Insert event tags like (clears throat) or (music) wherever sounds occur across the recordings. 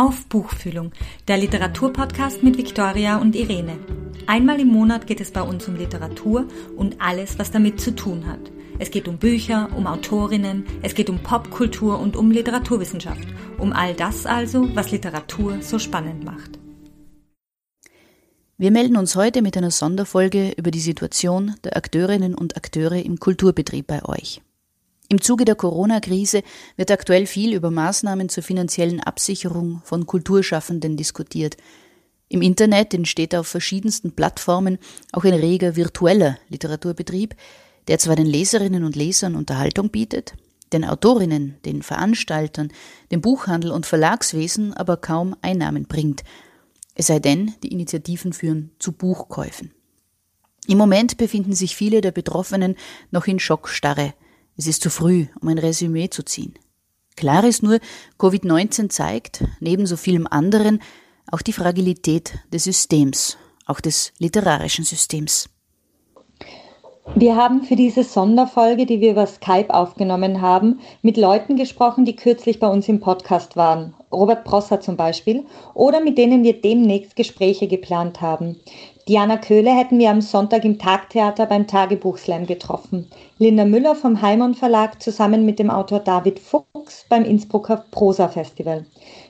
Auf Buchfühlung, der Literaturpodcast mit Viktoria und Irene. Einmal im Monat geht es bei uns um Literatur und alles, was damit zu tun hat. Es geht um Bücher, um Autorinnen, es geht um Popkultur und um Literaturwissenschaft. Um all das also, was Literatur so spannend macht. Wir melden uns heute mit einer Sonderfolge über die Situation der Akteurinnen und Akteure im Kulturbetrieb bei euch. Im Zuge der Corona-Krise wird aktuell viel über Maßnahmen zur finanziellen Absicherung von Kulturschaffenden diskutiert. Im Internet entsteht auf verschiedensten Plattformen auch ein reger virtueller Literaturbetrieb, der zwar den Leserinnen und Lesern Unterhaltung bietet, den Autorinnen, den Veranstaltern, dem Buchhandel und Verlagswesen aber kaum Einnahmen bringt, es sei denn, die Initiativen führen zu Buchkäufen. Im Moment befinden sich viele der Betroffenen noch in Schockstarre, es ist zu früh, um ein Resümee zu ziehen. Klar ist nur, Covid-19 zeigt, neben so vielem anderen, auch die Fragilität des Systems, auch des literarischen Systems. Wir haben für diese Sonderfolge, die wir über Skype aufgenommen haben, mit Leuten gesprochen, die kürzlich bei uns im Podcast waren. Robert Prosser zum Beispiel, oder mit denen wir demnächst Gespräche geplant haben. Diana Köhle hätten wir am Sonntag im Tagtheater beim Tagebuchslam getroffen. Linda Müller vom Heimon Verlag zusammen mit dem Autor David Fuchs beim Innsbrucker Prosa Festival.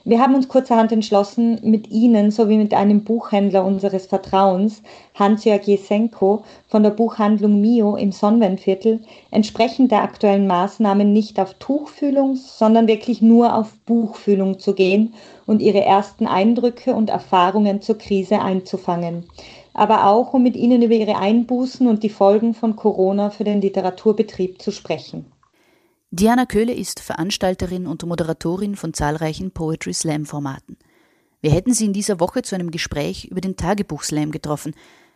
Wir haben uns kurzerhand entschlossen, mit Ihnen sowie mit einem Buchhändler unseres Vertrauens, Hans-Jörg Jesenko von der Buchhandlung Mio im Sonnenviertel, entsprechend der aktuellen Maßnahmen nicht auf Tuchfühlung, sondern wirklich nur auf Buchfühlung zu gehen und Ihre ersten Eindrücke und Erfahrungen zur Krise einzufangen aber auch um mit Ihnen über Ihre Einbußen und die Folgen von Corona für den Literaturbetrieb zu sprechen. Diana Köhle ist Veranstalterin und Moderatorin von zahlreichen Poetry Slam Formaten. Wir hätten sie in dieser Woche zu einem Gespräch über den Tagebuch Slam getroffen,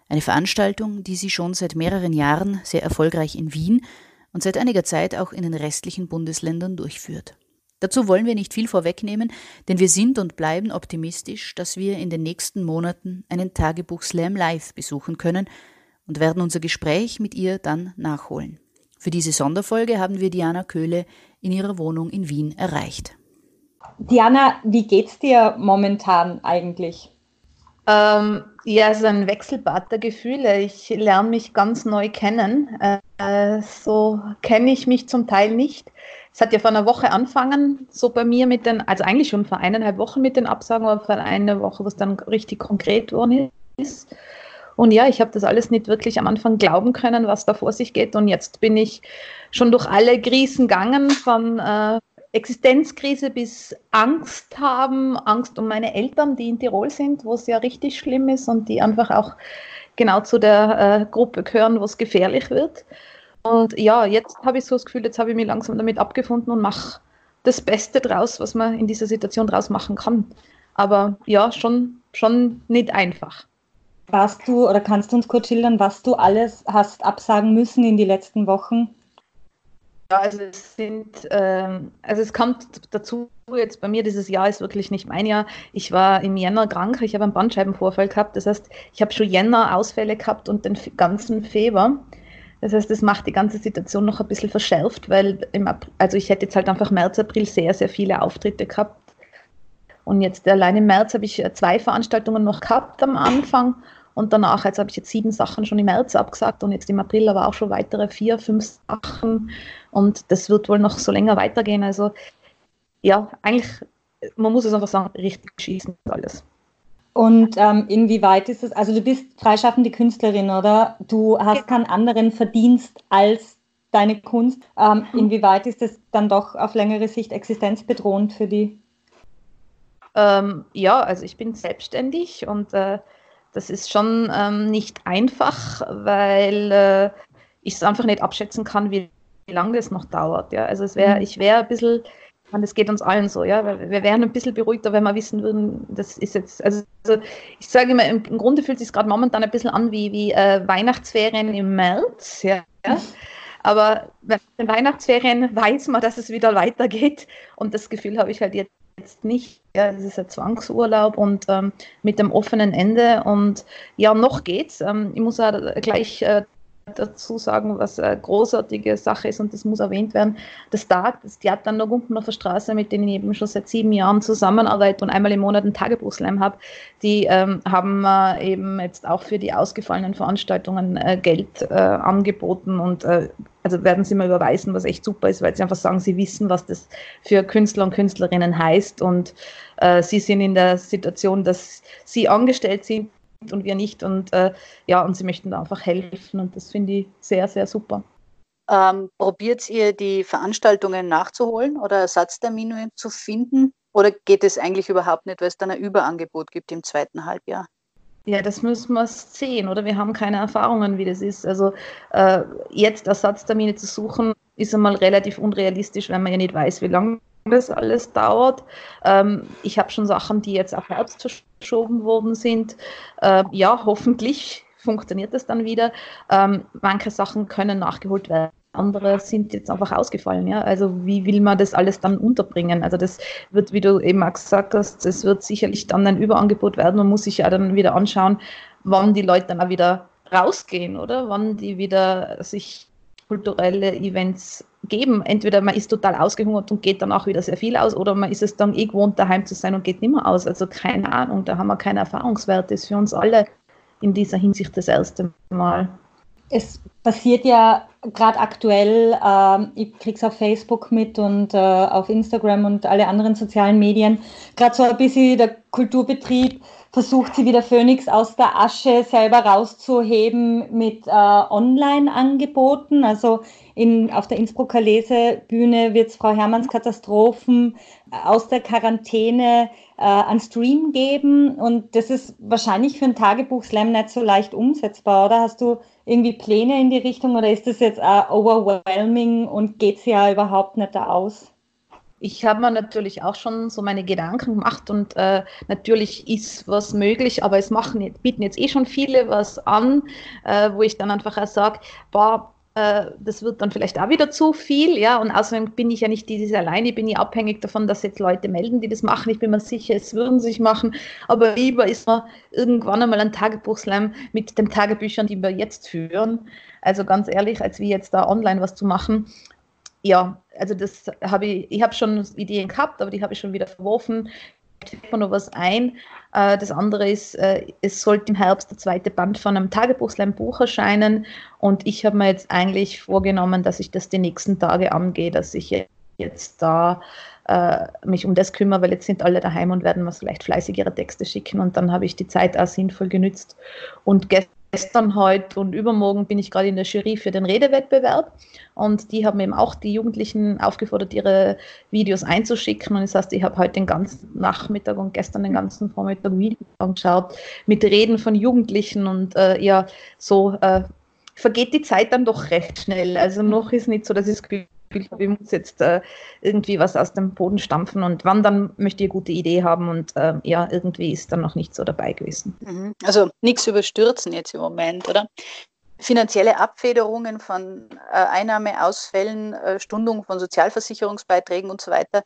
eine Veranstaltung, die sie schon seit mehreren Jahren sehr erfolgreich in Wien und seit einiger Zeit auch in den restlichen Bundesländern durchführt. Dazu wollen wir nicht viel vorwegnehmen, denn wir sind und bleiben optimistisch, dass wir in den nächsten Monaten einen Tagebuch Slam live besuchen können und werden unser Gespräch mit ihr dann nachholen. Für diese Sonderfolge haben wir Diana Köhle in ihrer Wohnung in Wien erreicht. Diana, wie geht's dir momentan eigentlich? Ähm, ja, es ist ein Wechselbad der Gefühle. Ich lerne mich ganz neu kennen. Äh, so kenne ich mich zum Teil nicht. Es hat ja vor einer Woche angefangen, so bei mir mit den, also eigentlich schon vor eineinhalb Wochen mit den Absagen, aber vor einer Woche, wo es dann richtig konkret worden ist. Und ja, ich habe das alles nicht wirklich am Anfang glauben können, was da vor sich geht. Und jetzt bin ich schon durch alle Krisen gegangen, von äh, Existenzkrise bis Angst haben, Angst um meine Eltern, die in Tirol sind, wo es ja richtig schlimm ist und die einfach auch genau zu der äh, Gruppe gehören, wo es gefährlich wird. Und ja, jetzt habe ich so das Gefühl, jetzt habe ich mich langsam damit abgefunden und mache das Beste draus, was man in dieser Situation draus machen kann. Aber ja, schon, schon nicht einfach. Warst du oder kannst du uns kurz schildern, was du alles hast absagen müssen in die letzten Wochen? Ja, also es sind, ähm, also es kommt dazu, jetzt bei mir dieses Jahr ist wirklich nicht mein Jahr. Ich war im Jänner krank, ich habe einen Bandscheibenvorfall gehabt. Das heißt, ich habe schon Jänner Ausfälle gehabt und den ganzen Februar. Das heißt, das macht die ganze Situation noch ein bisschen verschärft, weil im April, also ich hätte jetzt halt einfach März, April sehr, sehr viele Auftritte gehabt. Und jetzt allein im März habe ich äh, zwei Veranstaltungen noch gehabt am Anfang und danach, jetzt habe ich jetzt sieben Sachen schon im März abgesagt und jetzt im April aber auch schon weitere vier, fünf Sachen und das wird wohl noch so länger weitergehen. Also ja, eigentlich, man muss es einfach sagen, richtig schießen alles. Und ähm, inwieweit ist es, also du bist freischaffende Künstlerin, oder? Du hast keinen anderen Verdienst als deine Kunst. Ähm, mhm. inwieweit ist es dann doch auf längere Sicht existenzbedrohend für die? Ähm, ja, also ich bin selbstständig und äh, das ist schon ähm, nicht einfach, weil äh, ich es einfach nicht abschätzen kann, wie, wie lange das noch dauert. Ja? Also es wäre, mhm. ich wäre ein bisschen und das geht uns allen so, ja. Wir wären ein bisschen beruhigter, wenn wir wissen würden, das ist jetzt, also ich sage immer, im, Grunde fühlt es sich gerade momentan ein bisschen an wie, wie äh, Weihnachtsferien im März, ja. Aber bei den Weihnachtsferien weiß man, dass es wieder weitergeht. Und das Gefühl habe ich halt jetzt nicht. Ja, es ist ein Zwangsurlaub und ähm, mit dem offenen Ende. Und ja, noch geht's. Ähm, ich muss auch gleich äh, dazu sagen, was eine großartige Sache ist und das muss erwähnt werden. Das TAG, das Theater an der Gumpendorfer Straße, mit denen ich eben schon seit sieben Jahren zusammenarbeite und einmal im Monat einen Tagebuchslam habe, die ähm, haben äh, eben jetzt auch für die ausgefallenen Veranstaltungen äh, Geld äh, angeboten und äh, also werden sie mal überweisen, was echt super ist, weil sie einfach sagen, sie wissen, was das für Künstler und Künstlerinnen heißt und äh, sie sind in der Situation, dass sie angestellt sind und wir nicht. Und äh, ja, und sie möchten da einfach helfen und das finde ich sehr, sehr super. Ähm, probiert ihr die Veranstaltungen nachzuholen oder Ersatztermine zu finden? Oder geht es eigentlich überhaupt nicht, weil es dann ein Überangebot gibt im zweiten Halbjahr? Ja, das müssen wir sehen, oder? Wir haben keine Erfahrungen, wie das ist. Also äh, jetzt Ersatztermine zu suchen, ist einmal relativ unrealistisch, wenn man ja nicht weiß, wie lange das alles dauert. Ähm, ich habe schon Sachen, die jetzt auf Herbst verschoben worden sind. Äh, ja, hoffentlich funktioniert das dann wieder. Ähm, manche Sachen können nachgeholt werden. Andere sind jetzt einfach ausgefallen, ja. Also wie will man das alles dann unterbringen? Also das wird, wie du eben auch gesagt hast, das wird sicherlich dann ein Überangebot werden. Man muss sich ja dann wieder anschauen, wann die Leute dann auch wieder rausgehen, oder? Wann die wieder sich kulturelle Events geben. Entweder man ist total ausgehungert und geht dann auch wieder sehr viel aus, oder man ist es dann eh gewohnt, daheim zu sein und geht nicht mehr aus. Also keine Ahnung, da haben wir keine Erfahrungswerte. Das ist für uns alle in dieser Hinsicht das erste Mal. Es passiert ja gerade aktuell, äh, ich es auf Facebook mit und äh, auf Instagram und alle anderen sozialen Medien, gerade so ein bisschen der Kulturbetrieb versucht sie wieder Phoenix aus der Asche selber rauszuheben mit äh, Online-Angeboten. Also in, auf der Innsbrucker Lesebühne wird Frau Hermanns Katastrophen äh, aus der Quarantäne äh, an Stream geben. Und das ist wahrscheinlich für ein Tagebuch-Slam nicht so leicht umsetzbar, oder? Hast du irgendwie Pläne in die Richtung oder ist das jetzt äh, overwhelming und geht es ja überhaupt nicht da aus? Ich habe mir natürlich auch schon so meine Gedanken gemacht und äh, natürlich ist was möglich, aber es machen, bieten jetzt eh schon viele was an, äh, wo ich dann einfach auch sage, boah, äh, das wird dann vielleicht auch wieder zu viel, ja, und außerdem bin ich ja nicht dieses alleine, bin ich abhängig davon, dass jetzt Leute melden, die das machen. Ich bin mir sicher, es würden sich machen, aber lieber ist man irgendwann einmal ein Tagebuchslam mit den Tagebüchern, die wir jetzt führen. Also ganz ehrlich, als wie jetzt da online was zu machen, ja, also das habe ich, ich habe schon Ideen gehabt, aber die habe ich schon wieder verworfen. Fällt mir noch was ein. Äh, das andere ist, äh, es sollte im Herbst der zweite Band von einem Tagebuchslam-Buch erscheinen und ich habe mir jetzt eigentlich vorgenommen, dass ich das die nächsten Tage angehe, dass ich jetzt da äh, mich um das kümmere, weil jetzt sind alle daheim und werden mir vielleicht fleißig ihre Texte schicken und dann habe ich die Zeit auch sinnvoll genützt. Und gestern gestern, heute und übermorgen bin ich gerade in der Jury für den Redewettbewerb und die haben eben auch die Jugendlichen aufgefordert, ihre Videos einzuschicken und das heißt, ich habe heute den ganzen Nachmittag und gestern den ganzen Vormittag Videos angeschaut mit Reden von Jugendlichen und äh, ja, so äh, vergeht die Zeit dann doch recht schnell. Also noch ist nicht so, dass ich das Gefühl Gefühl habe, ich muss jetzt äh, irgendwie was aus dem Boden stampfen und wann dann möchte ich eine gute Idee haben und äh, ja, irgendwie ist dann noch nicht so dabei gewesen. Mhm. Also nichts überstürzen jetzt im Moment, oder? Finanzielle Abfederungen von äh, Einnahmeausfällen, äh, Stundung von Sozialversicherungsbeiträgen und so weiter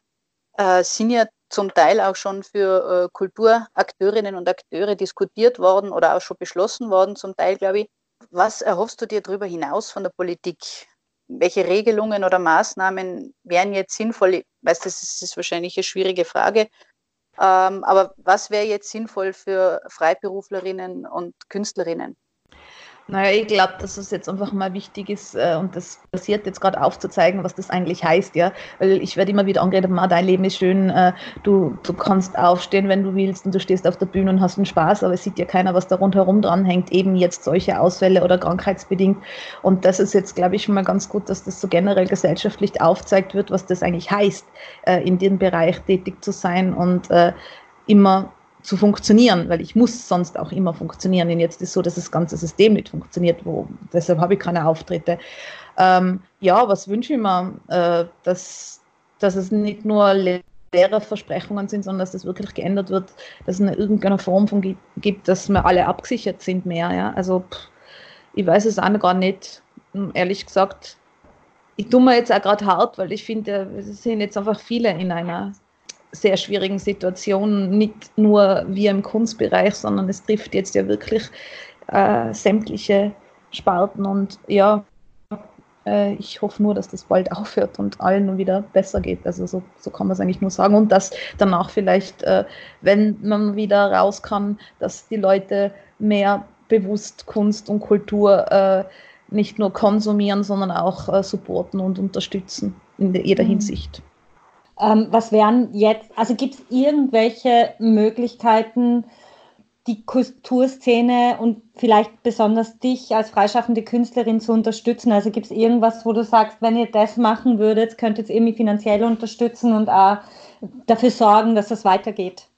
äh, sind ja zum Teil auch schon für äh, Kulturakteurinnen und Akteure diskutiert worden oder auch schon beschlossen worden, zum Teil, glaube ich. Was erhoffst du dir darüber hinaus von der Politik? Welche Regelungen oder Maßnahmen wären jetzt sinnvoll? Ich weiß, das ist, wahrscheinlich eine schwierige Frage. Ähm, aber was wäre jetzt sinnvoll für Freiberuflerinnen und Künstlerinnen? Naja, ich glaube, dass es jetzt einfach mal wichtig ist äh, und das passiert jetzt gerade aufzuzeigen, was das eigentlich heißt, ja. Weil ich werde immer wieder angeredet, dein Leben ist schön, äh, du, du kannst aufstehen, wenn du willst und du stehst auf der Bühne und hast einen Spaß, aber es sieht ja keiner, was da rundherum dranhängt, eben jetzt solche Ausfälle oder krankheitsbedingt. Und das ist jetzt, glaube ich, schon mal ganz gut, dass das so generell gesellschaftlich aufzeigt wird, was das eigentlich heißt, äh, in dem Bereich tätig zu sein und äh, immer zu funktionieren, weil ich muss sonst auch immer funktionieren. Und jetzt ist so, dass das ganze System nicht funktioniert, wo, deshalb habe ich keine Auftritte. Ähm, ja, was wünsche ich mir? Äh, dass, dass es nicht nur leere Versprechungen sind, sondern dass das wirklich geändert wird, dass es eine irgendeine Form von gibt, dass wir alle abgesichert sind mehr. Ja? Also pff, ich weiß es auch gar nicht, ehrlich gesagt. Ich tue mir jetzt auch gerade hart, weil ich finde, es sind jetzt einfach viele in einer sehr schwierigen Situation, nicht nur wir im Kunstbereich, sondern es trifft jetzt ja wirklich äh, sämtliche Sparten. Und ja, äh, ich hoffe nur, dass das bald aufhört und allen wieder besser geht. Also so, so kann man es eigentlich nur sagen. Und dass danach vielleicht, äh, wenn man wieder raus kann, dass die Leute mehr bewusst Kunst und Kultur äh, nicht nur konsumieren, sondern auch äh, supporten und unterstützen in jeder mhm. Hinsicht. Ähm, was wären jetzt, also gibt es irgendwelche Möglichkeiten, die Kulturszene und vielleicht besonders dich als freischaffende Künstlerin zu unterstützen? Also gibt es irgendwas, wo du sagst, wenn ihr das machen würdet, könntet ihr irgendwie finanziell unterstützen und auch dafür sorgen, dass das weitergeht?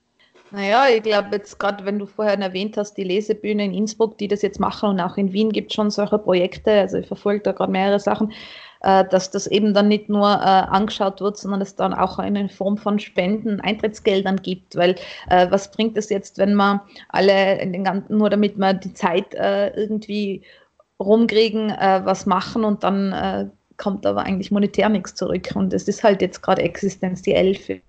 Naja, ich glaube jetzt gerade, wenn du vorher erwähnt hast, die Lesebühne in Innsbruck, die das jetzt machen und auch in Wien gibt es schon solche Projekte, also ich verfolge da gerade mehrere Sachen, äh, dass das eben dann nicht nur äh, angeschaut wird, sondern es dann auch eine Form von Spenden, Eintrittsgeldern gibt, weil äh, was bringt es jetzt, wenn man alle in ganzen, nur damit wir die Zeit äh, irgendwie rumkriegen, äh, was machen und dann äh, kommt aber eigentlich monetär nichts zurück und es ist halt jetzt gerade existenziell für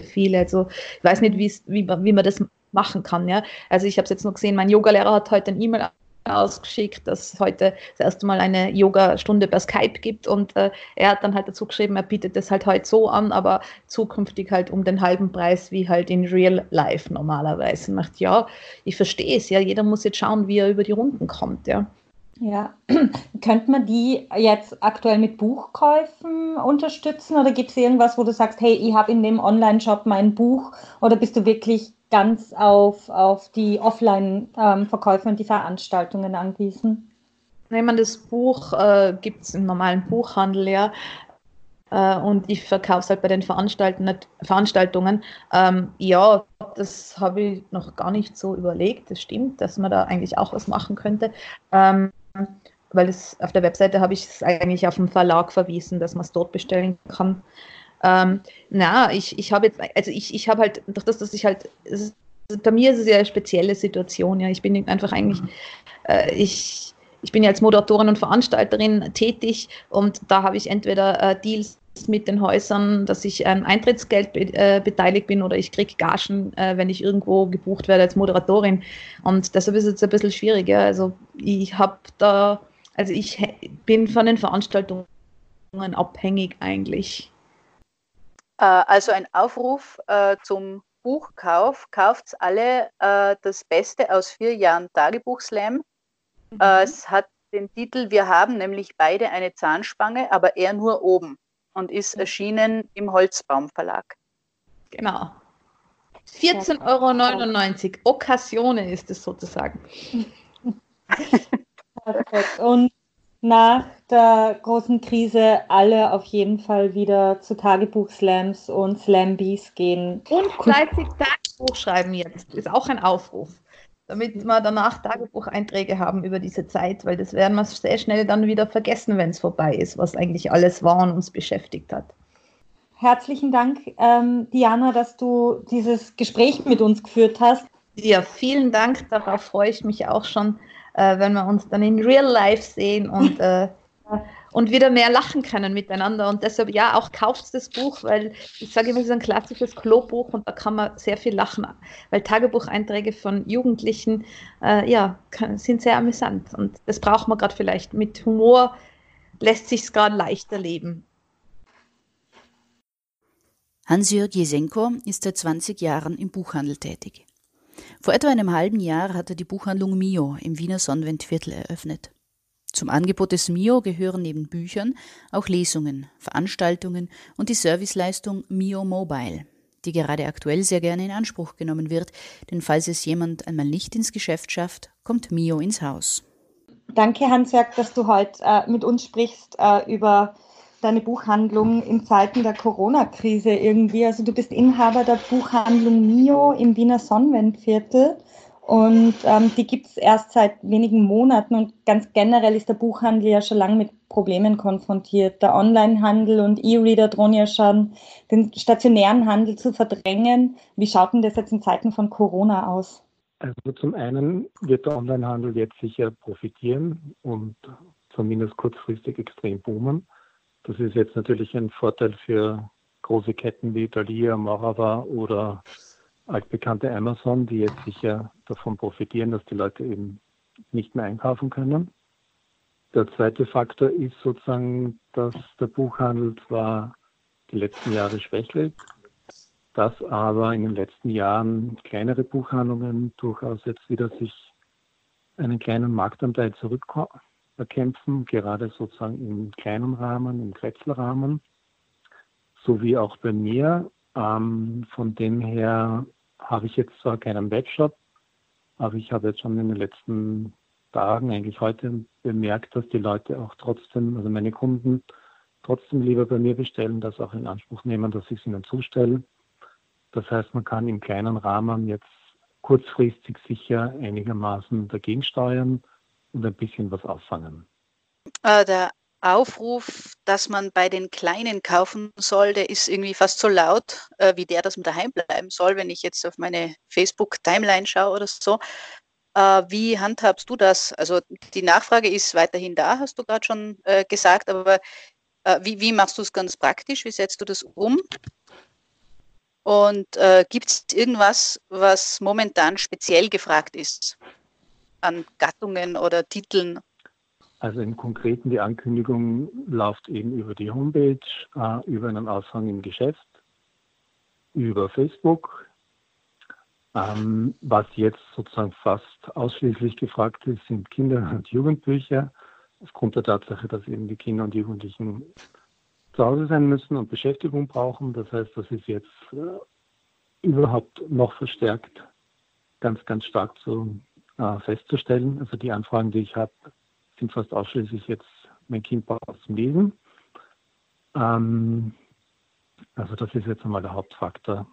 viele. Also ich weiß nicht, wie, wie man das machen kann. Ja? Also ich habe es jetzt noch gesehen, mein Yogalehrer hat heute ein E-Mail ausgeschickt, dass es heute das erste Mal eine Yoga-Stunde per Skype gibt und äh, er hat dann halt dazu geschrieben, er bietet das halt heute so an, aber zukünftig halt um den halben Preis wie halt in Real Life normalerweise. Macht ja, ich verstehe es ja, jeder muss jetzt schauen, wie er über die Runden kommt, ja. Ja, (clears throat) könnte man die jetzt aktuell mit Buchkäufen unterstützen oder gibt es irgendwas, wo du sagst, hey, ich habe in dem Online-Shop mein Buch oder bist du wirklich ganz auf, auf die Offline-Verkäufe und die Veranstaltungen angewiesen? Nein, man, das Buch äh, gibt es im normalen Buchhandel, ja. Äh, und ich verkaufe es halt bei den Veranstaltungen. Ähm, ja, das habe ich noch gar nicht so überlegt. Das stimmt, dass man da eigentlich auch was machen könnte. Ähm, weil es auf der Webseite habe ich es eigentlich auf den Verlag verwiesen, dass man es dort bestellen kann. Ähm, na, ich, ich habe jetzt, also ich, ich habe halt, durch das, dass ich halt, ist, bei mir ist es ja eine spezielle Situation, ja. Ich bin einfach eigentlich, äh, ich, ich bin ja als Moderatorin und Veranstalterin tätig und da habe ich entweder äh, Deals mit den Häusern, dass ich ähm, Eintrittsgeld be äh, beteiligt bin oder ich kriege Gagen, äh, wenn ich irgendwo gebucht werde als Moderatorin. Und deshalb ist es jetzt ein bisschen schwieriger. Also ich habe da, also ich bin von den Veranstaltungen abhängig eigentlich. Äh, also ein Aufruf äh, zum Buchkauf. Kauft alle äh, das Beste aus vier Jahren Tagebuchslam. Mhm. es hat den Titel Wir haben nämlich beide eine Zahnspange, aber er nur oben und ist erschienen im Holzbaum Verlag. Genau. 14,99 Euro. Occasione ist es sozusagen. (laughs) Perfekt. Und nach der großen Krise alle auf jeden Fall wieder zu Tagebuch-Slams und Slambies gehen. Und fleißig Tagebuch schreiben jetzt. Ist auch ein Aufruf damit wir danach Tagebucheinträge haben über diese Zeit, weil das werden wir sehr schnell dann wieder vergessen, wenn es vorbei ist, was eigentlich alles war und uns beschäftigt hat. Herzlichen Dank, ähm, Diana, dass du dieses Gespräch mit uns geführt hast. Ja, vielen Dank. Darauf freue ich mich auch schon, äh, wenn wir uns dann in Real Life sehen und äh, (laughs) und wieder mehr lachen können miteinander. Und deshalb, ja, auch kauft das Buch, weil ich sage immer, es ist ein klassisches Klobuch und da kann man sehr viel lachen, weil Tagebucheinträge von Jugendlichen, äh, ja, sind sehr amüsant. Und das braucht man gerade vielleicht. Mit Humor lässt sich es gerade leichter leben. Hans-Jörg Jesenko ist seit 20 Jahren im Buchhandel tätig. Vor etwa einem halben Jahr hat er die Buchhandlung Mio im Wiener Sonnenwendviertel eröffnet. Zum Angebot des MIO gehören neben Büchern auch Lesungen, Veranstaltungen und die Serviceleistung MIO Mobile, die gerade aktuell sehr gerne in Anspruch genommen wird, denn falls es jemand einmal nicht ins Geschäft schafft, kommt MIO ins Haus. Danke, Hans-Jörg, dass du heute äh, mit uns sprichst äh, über deine Buchhandlung in Zeiten der Corona-Krise irgendwie. Also du bist Inhaber der Buchhandlung Mio im Wiener Sonnenwendviertel und ähm, die gibt es erst seit wenigen Monaten und ganz generell ist der Buchhandel ja schon lange mit Problemen konfrontiert. Der Onlinehandel und E-Reader drohen ja schon, den stationären Handel zu verdrängen. Wie schaut denn das jetzt in Zeiten von Corona aus? Also zum einen wird der Onlinehandel jetzt sicher profitieren und zumindest kurzfristig extrem boomen. Das ist jetzt natürlich ein Vorteil für große Ketten wie Thalia, Marava oder altbekannte Amazon, die jetzt sicher davon profitieren, dass die Leute eben nicht mehr einkaufen können. Der zweite Faktor ist sozusagen, dass der Buchhandel zwar die letzten Jahre schwächelt, dass aber in den letzten Jahren kleinere Buchhandlungen durchaus jetzt wieder sich einen kleinen Marktanteil zurückerkämpfen, gerade sozusagen im kleinen Rahmen, im Kretzelrahmen, sowie auch bei mir. Ähm, von dem her habe ich jetzt zwar keinen Webshop, aber ich habe jetzt schon in den letzten Tagen, eigentlich heute, bemerkt, dass die Leute auch trotzdem, also meine Kunden, trotzdem lieber bei mir bestellen, das auch in Anspruch nehmen, dass ich es ihnen zustelle. Das heißt, man kann im kleinen Rahmen jetzt kurzfristig sicher einigermaßen dagegen steuern und ein bisschen was auffangen. Äh, der Aufruf, dass man bei den Kleinen kaufen soll, der ist irgendwie fast so laut äh, wie der, dass man daheim bleiben soll, wenn ich jetzt auf meine Facebook-Timeline schaue oder so. Äh, wie handhabst du das? Also die Nachfrage ist weiterhin da, hast du gerade schon äh, gesagt, aber äh, wie, wie, machst du es ganz praktisch? Wie setzt du das um? Und äh, gibt es irgendwas, was momentan speziell gefragt ist an Gattungen oder Titeln? Also im Konkreten, die Ankündigung läuft eben über die Homepage, äh, über einen Aushang im Geschäft, über Facebook. Ähm, was jetzt sozusagen fast ausschließlich gefragt ist, sind Kinder- und Jugendbücher, aufgrund der Tatsache, dass eben die Kinder und Jugendlichen zu Hause sein müssen und Beschäftigung brauchen. Das heißt, das ist jetzt äh, überhaupt noch verstärkt ganz, ganz stark zu, äh, festzustellen. Also die Anfragen, die ich habe, sind fast ausschließlich jetzt, mein Kind braucht zum Lesen. Ähm, also das ist jetzt einmal der Hauptfaktor.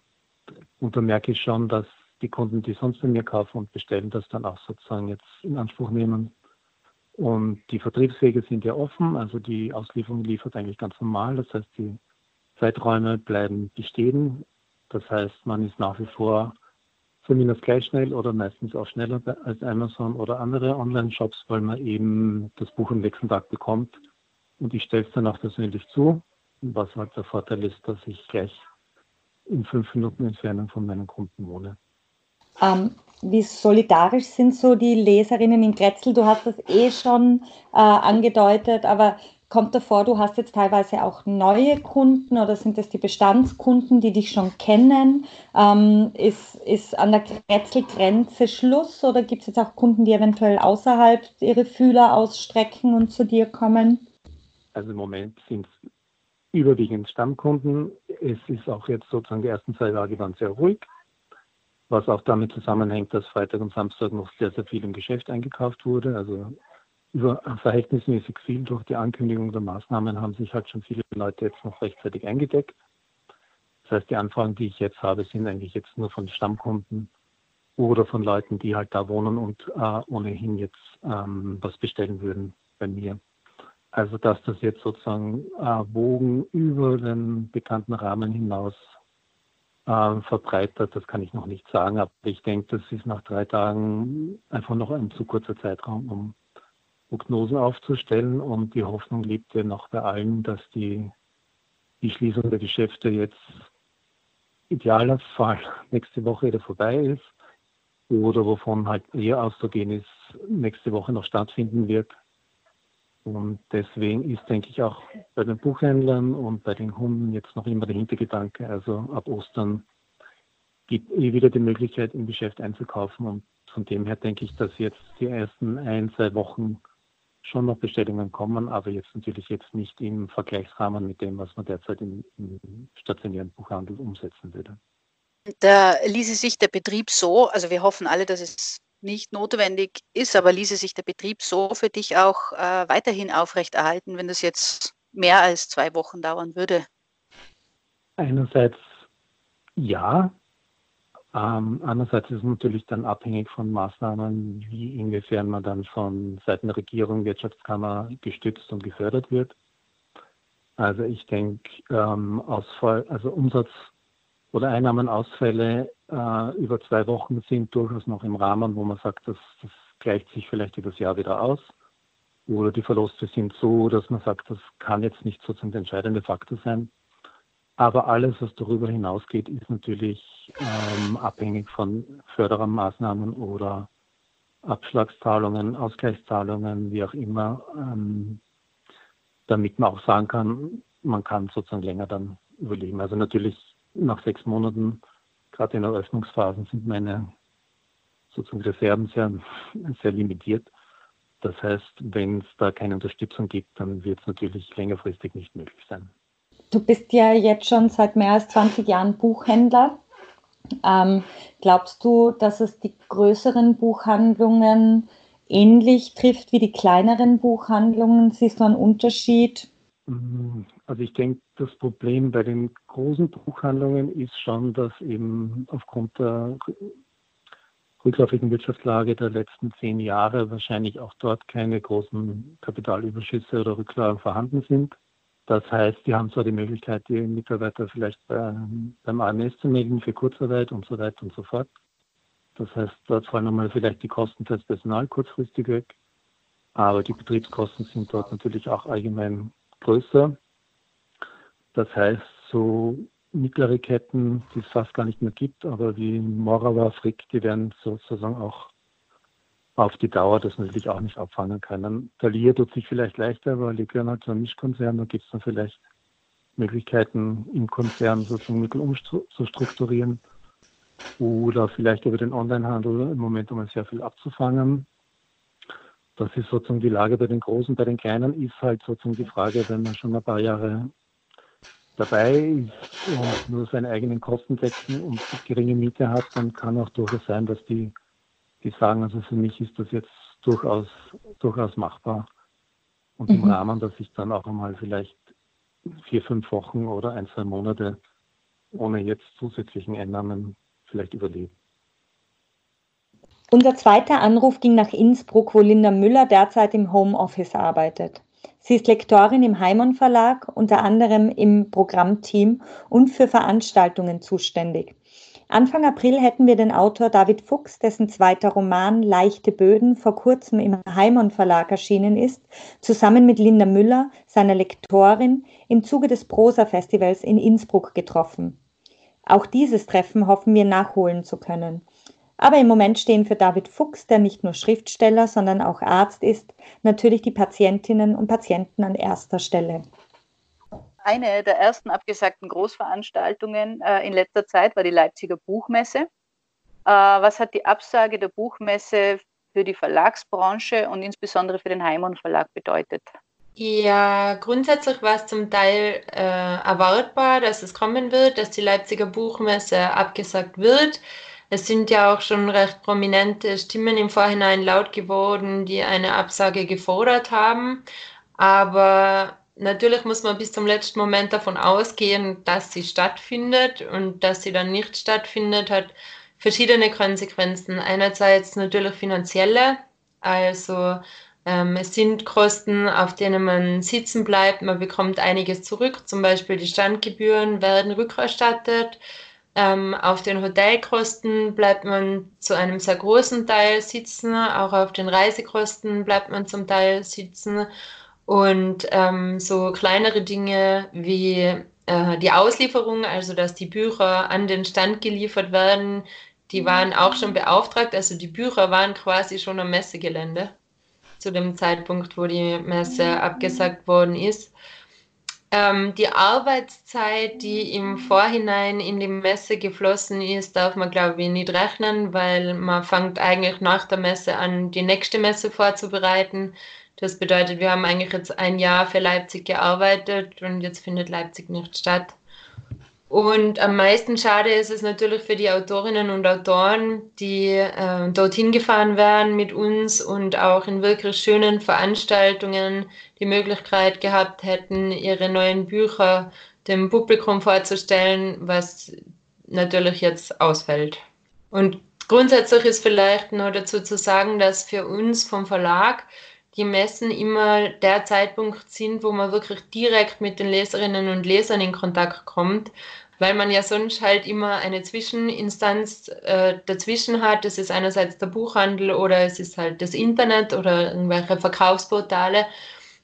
Und da merke ich schon, dass die Kunden, die sonst bei mir kaufen und bestellen, das dann auch sozusagen jetzt in Anspruch nehmen. Und die Vertriebswege sind ja offen, also die Auslieferung liefert eigentlich ganz normal. Das heißt, die Zeiträume bleiben bestehen. Das heißt, man ist nach wie vor zumindest gleich schnell oder meistens auch schneller als Amazon oder andere Online-Shops, weil man eben das Buch am nächsten Tag bekommt. Und ich stelle es dann auch persönlich zu, was halt der Vorteil ist, dass ich gleich in fünf Minuten Entfernung von meinen Kunden wohne. Ähm, wie solidarisch sind so die Leserinnen in Grätzl? Du hast das eh schon äh, angedeutet, aber kommt davor, du hast jetzt teilweise auch neue Kunden oder sind das die Bestandskunden, die dich schon kennen? Ähm, ist, ist an der Grätzl-Grenze Schluss oder gibt es jetzt auch Kunden, die eventuell außerhalb ihre Fühler ausstrecken und zu dir kommen? Also im Moment sind es überwiegend Stammkunden. Es ist auch jetzt sozusagen die ersten zwei Tage waren sehr ruhig was auch damit zusammenhängt, dass Freitag und Samstag noch sehr, sehr viel im Geschäft eingekauft wurde. Also über verhältnismäßig viel durch die Ankündigung der Maßnahmen haben sich halt schon viele Leute jetzt noch rechtzeitig eingedeckt. Das heißt, die Anfragen, die ich jetzt habe, sind eigentlich jetzt nur von Stammkunden oder von Leuten, die halt da wohnen und äh, ohnehin jetzt ähm, was bestellen würden bei mir. Also dass das jetzt sozusagen äh, Wogen über den bekannten Rahmen hinaus äh, verbreitert, das kann ich noch nicht sagen, aber ich denke, das ist nach drei Tagen einfach noch ein zu kurzer Zeitraum, um Prognosen aufzustellen und die Hoffnung liegt ja noch bei allen, dass die, die Schließung der Geschäfte jetzt idealer Fall nächste Woche wieder vorbei ist oder wovon halt eher auszugehen ist, nächste Woche noch stattfinden wird. Und deswegen ist, denke ich, auch bei den Buchhändlern und bei den Hunden jetzt noch immer der Hintergedanke, also ab Ostern gibt eh wieder die Möglichkeit, im Geschäft einzukaufen. Und von dem her denke ich, dass jetzt die ersten ein, zwei Wochen schon noch Bestellungen kommen, aber jetzt natürlich jetzt nicht im Vergleichsrahmen mit dem, was man derzeit im, im stationären Buchhandel umsetzen würde. Da ließe sich der Betrieb so, also wir hoffen alle, dass es nicht notwendig ist, aber ließe sich der Betrieb so für dich auch äh, weiterhin aufrechterhalten, wenn das jetzt mehr als zwei Wochen dauern würde? Einerseits ja. Ähm, andererseits ist es natürlich dann abhängig von Maßnahmen, wie inwiefern man dann von Seiten der Regierung, Wirtschaftskammer gestützt und gefördert wird. Also ich denke, ähm, Ausfall, also Umsatz oder Einnahmenausfälle äh, über zwei Wochen sind durchaus noch im Rahmen, wo man sagt, das, das gleicht sich vielleicht über das Jahr wieder aus. Oder die Verluste sind so, dass man sagt, das kann jetzt nicht sozusagen der entscheidende Faktor sein. Aber alles, was darüber hinausgeht, ist natürlich ähm, abhängig von Fördermaßnahmen oder Abschlagszahlungen, Ausgleichszahlungen, wie auch immer, ähm, damit man auch sagen kann, man kann sozusagen länger dann überleben. Also natürlich nach sechs Monaten, gerade in Eröffnungsphasen, sind meine sozusagen Reserven sehr, sehr limitiert. Das heißt, wenn es da keine Unterstützung gibt, dann wird es natürlich längerfristig nicht möglich sein. Du bist ja jetzt schon seit mehr als 20 Jahren Buchhändler. Ähm, glaubst du, dass es die größeren Buchhandlungen ähnlich trifft wie die kleineren Buchhandlungen? Siehst du einen Unterschied? Mm, also ich denke, das Problem bei den großen Buchhandlungen ist schon, dass eben aufgrund der rückläufigen Wirtschaftslage der letzten zehn Jahre wahrscheinlich auch dort keine großen Kapitalüberschüsse oder Rücklagen vorhanden sind. Das heißt, die haben zwar die Möglichkeit, die Mitarbeiter vielleicht bei, beim AMS zu melden für Kurzarbeit und so weiter und so fort. Das heißt, dort fallen nochmal vielleicht die Kosten für das Personal kurzfristig weg. Aber die Betriebskosten sind dort natürlich auch allgemein größer. Das heißt, so mittlere Ketten, die es fast gar nicht mehr gibt, aber wie Morava, Frick, die werden sozusagen auch auf die Dauer das natürlich auch nicht abfangen können. Der Lier tut sich vielleicht leichter, weil die gehören halt zu einem Mischkonzern, da gibt es dann vielleicht Möglichkeiten im Konzern sozusagen Mittel umzustrukturieren oder vielleicht über den Onlinehandel im Moment um sehr viel abzufangen. Das ist sozusagen die Lage bei den Großen. Bei den Kleinen ist halt sozusagen die Frage, wenn man schon ein paar Jahre dabei ist und nur seine eigenen Kosten decken und geringe Miete hat, dann kann auch durchaus sein, dass die, die sagen, also für mich ist das jetzt durchaus, durchaus machbar. Und mhm. im Rahmen, dass ich dann auch einmal vielleicht vier, fünf Wochen oder ein, zwei Monate ohne jetzt zusätzlichen Einnahmen vielleicht überlebe. Unser zweiter Anruf ging nach Innsbruck, wo Linda Müller derzeit im Homeoffice arbeitet. Sie ist Lektorin im Heimon Verlag, unter anderem im Programmteam und für Veranstaltungen zuständig. Anfang April hätten wir den Autor David Fuchs, dessen zweiter Roman Leichte Böden vor kurzem im Heimon Verlag erschienen ist, zusammen mit Linda Müller, seiner Lektorin, im Zuge des Prosa-Festivals in Innsbruck getroffen. Auch dieses Treffen hoffen wir nachholen zu können. Aber im Moment stehen für David Fuchs, der nicht nur Schriftsteller, sondern auch Arzt ist, natürlich die Patientinnen und Patienten an erster Stelle. Eine der ersten abgesagten Großveranstaltungen äh, in letzter Zeit war die Leipziger Buchmesse. Äh, was hat die Absage der Buchmesse für die Verlagsbranche und insbesondere für den Heimon Verlag bedeutet? Ja, grundsätzlich war es zum Teil äh, erwartbar, dass es kommen wird, dass die Leipziger Buchmesse abgesagt wird. Es sind ja auch schon recht prominente Stimmen im Vorhinein laut geworden, die eine Absage gefordert haben. Aber natürlich muss man bis zum letzten Moment davon ausgehen, dass sie stattfindet und dass sie dann nicht stattfindet, hat verschiedene Konsequenzen. Einerseits natürlich finanzielle, also ähm, es sind Kosten, auf denen man sitzen bleibt. Man bekommt einiges zurück, zum Beispiel die Standgebühren werden rückerstattet. Ähm, auf den Hotelkosten bleibt man zu einem sehr großen Teil sitzen, auch auf den Reisekosten bleibt man zum Teil sitzen. Und ähm, so kleinere Dinge wie äh, die Auslieferung, also dass die Bücher an den Stand geliefert werden, die waren auch schon beauftragt. Also die Bücher waren quasi schon am Messegelände zu dem Zeitpunkt, wo die Messe abgesagt worden ist. Ähm, die Arbeitszeit, die im Vorhinein in die Messe geflossen ist, darf man, glaube ich, nicht rechnen, weil man fängt eigentlich nach der Messe an, die nächste Messe vorzubereiten. Das bedeutet, wir haben eigentlich jetzt ein Jahr für Leipzig gearbeitet und jetzt findet Leipzig nicht statt. Und am meisten schade ist es natürlich für die Autorinnen und Autoren, die äh, dorthin gefahren werden mit uns und auch in wirklich schönen Veranstaltungen die Möglichkeit gehabt hätten, ihre neuen Bücher dem Publikum vorzustellen, was natürlich jetzt ausfällt. Und grundsätzlich ist vielleicht nur dazu zu sagen, dass für uns vom Verlag die Messen immer der Zeitpunkt sind, wo man wirklich direkt mit den Leserinnen und Lesern in Kontakt kommt weil man ja sonst halt immer eine Zwischeninstanz äh, dazwischen hat. Das ist einerseits der Buchhandel oder es ist halt das Internet oder irgendwelche Verkaufsportale.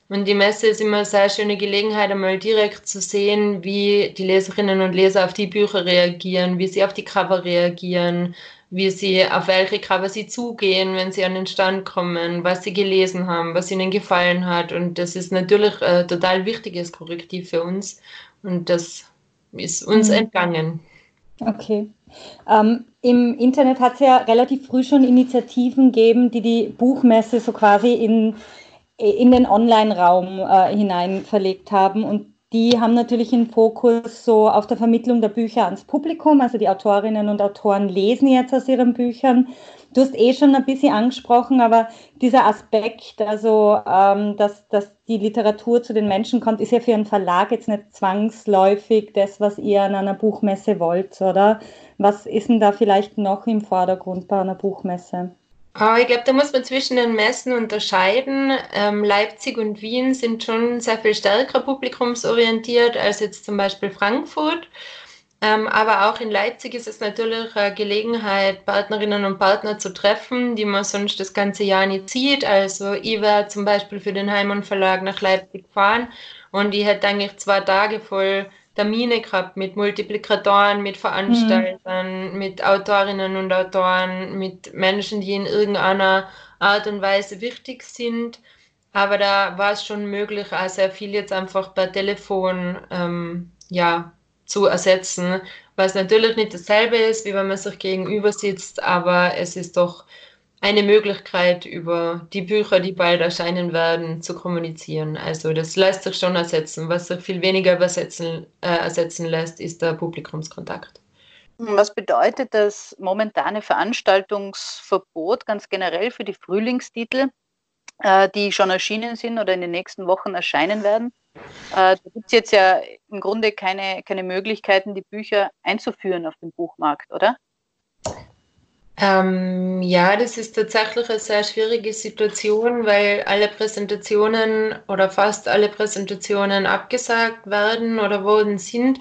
Und die Messe ist immer eine sehr schöne Gelegenheit, einmal direkt zu sehen, wie die Leserinnen und Leser auf die Bücher reagieren, wie sie auf die Cover reagieren, wie sie, auf welche Cover sie zugehen, wenn sie an den Stand kommen, was sie gelesen haben, was ihnen gefallen hat. Und das ist natürlich ein total wichtiges Korrektiv für uns. Und das ist uns mhm. entgangen. Okay. Ähm, Im Internet hat es ja relativ früh schon Initiativen gegeben, die die Buchmesse so quasi in, in den Online-Raum äh, hinein verlegt haben. Und die haben natürlich einen Fokus so auf der Vermittlung der Bücher ans Publikum. Also die Autorinnen und Autoren lesen jetzt aus ihren Büchern. Du hast eh schon ein bisschen angesprochen, aber dieser Aspekt, also ähm, dass, dass die Literatur zu den Menschen kommt, ist ja für einen Verlag jetzt nicht zwangsläufig das, was ihr an einer Buchmesse wollt, oder? Was ist denn da vielleicht noch im Vordergrund bei einer Buchmesse? Oh, ich glaube, da muss man zwischen den Messen unterscheiden. Ähm, Leipzig und Wien sind schon sehr viel stärker publikumsorientiert als jetzt zum Beispiel Frankfurt. Ähm, aber auch in Leipzig ist es natürlich eine Gelegenheit, Partnerinnen und Partner zu treffen, die man sonst das ganze Jahr nicht sieht. Also ich werde zum Beispiel für den Heimann Verlag nach Leipzig fahren und ich hätte eigentlich zwei Tage voll Termine gehabt mit Multiplikatoren, mit Veranstaltern, mhm. mit Autorinnen und Autoren, mit Menschen, die in irgendeiner Art und Weise wichtig sind. Aber da war es schon möglich, auch sehr viel jetzt einfach per Telefon ähm, ja, zu ersetzen, was natürlich nicht dasselbe ist, wie wenn man sich gegenüber sitzt, aber es ist doch eine Möglichkeit, über die Bücher, die bald erscheinen werden, zu kommunizieren. Also das lässt sich schon ersetzen. Was sich viel weniger übersetzen, äh, ersetzen lässt, ist der Publikumskontakt. Was bedeutet das momentane Veranstaltungsverbot ganz generell für die Frühlingstitel, äh, die schon erschienen sind oder in den nächsten Wochen erscheinen werden? Äh, da gibt es jetzt ja im Grunde keine, keine Möglichkeiten, die Bücher einzuführen auf dem Buchmarkt, oder? Ähm, ja, das ist tatsächlich eine sehr schwierige Situation, weil alle Präsentationen oder fast alle Präsentationen abgesagt werden oder worden sind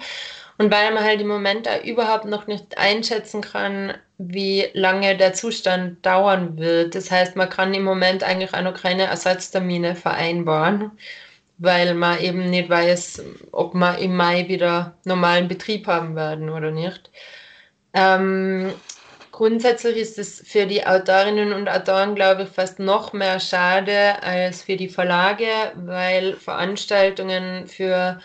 und weil man halt im Moment auch überhaupt noch nicht einschätzen kann, wie lange der Zustand dauern wird. Das heißt, man kann im Moment eigentlich auch noch keine Ersatztermine vereinbaren, weil man eben nicht weiß, ob wir im Mai wieder normalen Betrieb haben werden oder nicht. Ähm, Grundsätzlich ist es für die Autorinnen und Autoren, glaube ich, fast noch mehr schade als für die Verlage, weil Veranstaltungen für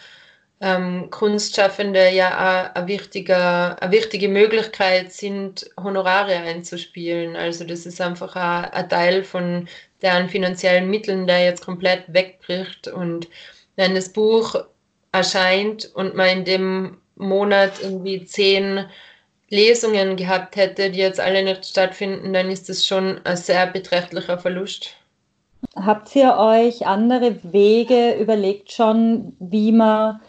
ähm, Kunstschaffende ja eine wichtige, Möglichkeit sind, Honorare einzuspielen. Also das ist einfach ein, ein Teil von deren finanziellen Mitteln, der jetzt komplett wegbricht. Und wenn das Buch erscheint und man in dem Monat irgendwie zehn Lesungen gehabt hätte, die jetzt alle nicht stattfinden, dann ist das schon ein sehr beträchtlicher Verlust. Habt ihr euch andere Wege überlegt schon, wie man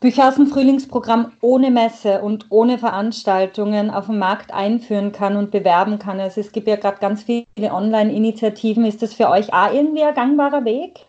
Bücher aus dem Frühlingsprogramm ohne Messe und ohne Veranstaltungen auf den Markt einführen kann und bewerben kann? Also es gibt ja gerade ganz viele Online-Initiativen. Ist das für euch auch irgendwie ein gangbarer Weg?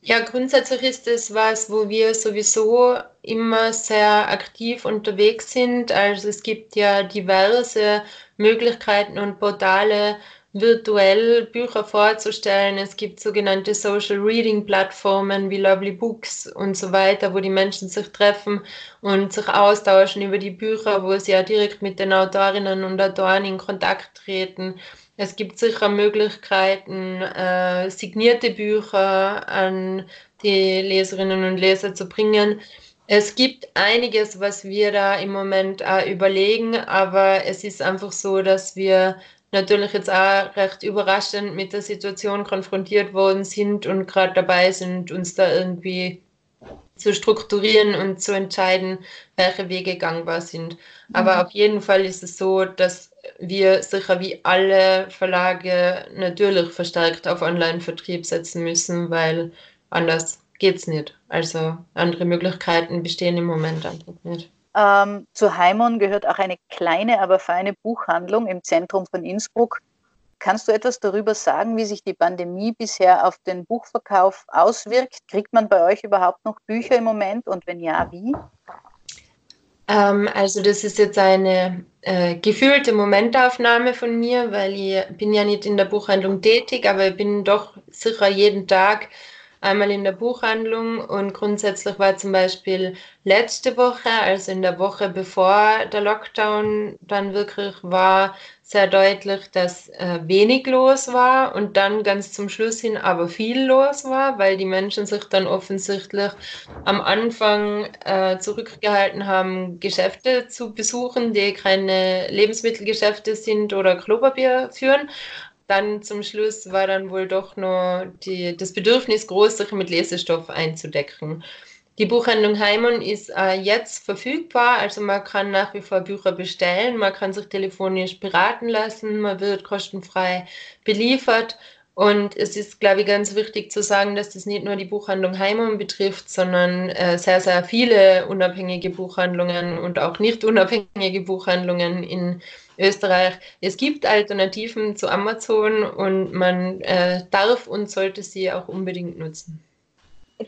Ja, grundsätzlich ist es was, wo wir sowieso immer sehr aktiv unterwegs sind. Also es gibt ja diverse Möglichkeiten und Portale, virtuell Bücher vorzustellen. Es gibt sogenannte Social Reading Plattformen wie Lovely Books und so weiter, wo die Menschen sich treffen und sich austauschen über die Bücher, wo sie ja direkt mit den Autorinnen und Autoren in Kontakt treten. Es gibt sicher Möglichkeiten, äh, signierte Bücher an die Leserinnen und Leser zu bringen. Es gibt einiges, was wir da im Moment auch überlegen, aber es ist einfach so, dass wir natürlich jetzt auch recht überraschend mit der Situation konfrontiert worden sind und gerade dabei sind, uns da irgendwie zu strukturieren und zu entscheiden, welche Wege gangbar sind. Aber mhm. auf jeden Fall ist es so, dass wir sicher wie alle Verlage natürlich verstärkt auf Online-Vertrieb setzen müssen, weil anders geht es nicht. Also andere Möglichkeiten bestehen im Moment einfach nicht. Ähm, zu Heimon gehört auch eine kleine, aber feine Buchhandlung im Zentrum von Innsbruck. Kannst du etwas darüber sagen, wie sich die Pandemie bisher auf den Buchverkauf auswirkt? Kriegt man bei euch überhaupt noch Bücher im Moment und wenn ja, wie? Ähm, also das ist jetzt eine äh, gefühlte Momentaufnahme von mir, weil ich bin ja nicht in der Buchhandlung tätig, aber ich bin doch sicher jeden Tag einmal in der Buchhandlung. Und grundsätzlich war zum Beispiel letzte Woche, also in der Woche bevor der Lockdown dann wirklich war, sehr deutlich, dass äh, wenig los war und dann ganz zum Schluss hin aber viel los war, weil die Menschen sich dann offensichtlich am Anfang äh, zurückgehalten haben, Geschäfte zu besuchen, die keine Lebensmittelgeschäfte sind oder Klopapier führen dann zum Schluss war dann wohl doch nur die, das Bedürfnis groß, sich mit Lesestoff einzudecken. Die Buchhandlung Heimon ist äh, jetzt verfügbar, also man kann nach wie vor Bücher bestellen, man kann sich telefonisch beraten lassen, man wird kostenfrei beliefert und es ist, glaube ich, ganz wichtig zu sagen, dass das nicht nur die Buchhandlung Heimon betrifft, sondern äh, sehr, sehr viele unabhängige Buchhandlungen und auch nicht unabhängige Buchhandlungen in Österreich. Es gibt Alternativen zu Amazon und man äh, darf und sollte sie auch unbedingt nutzen.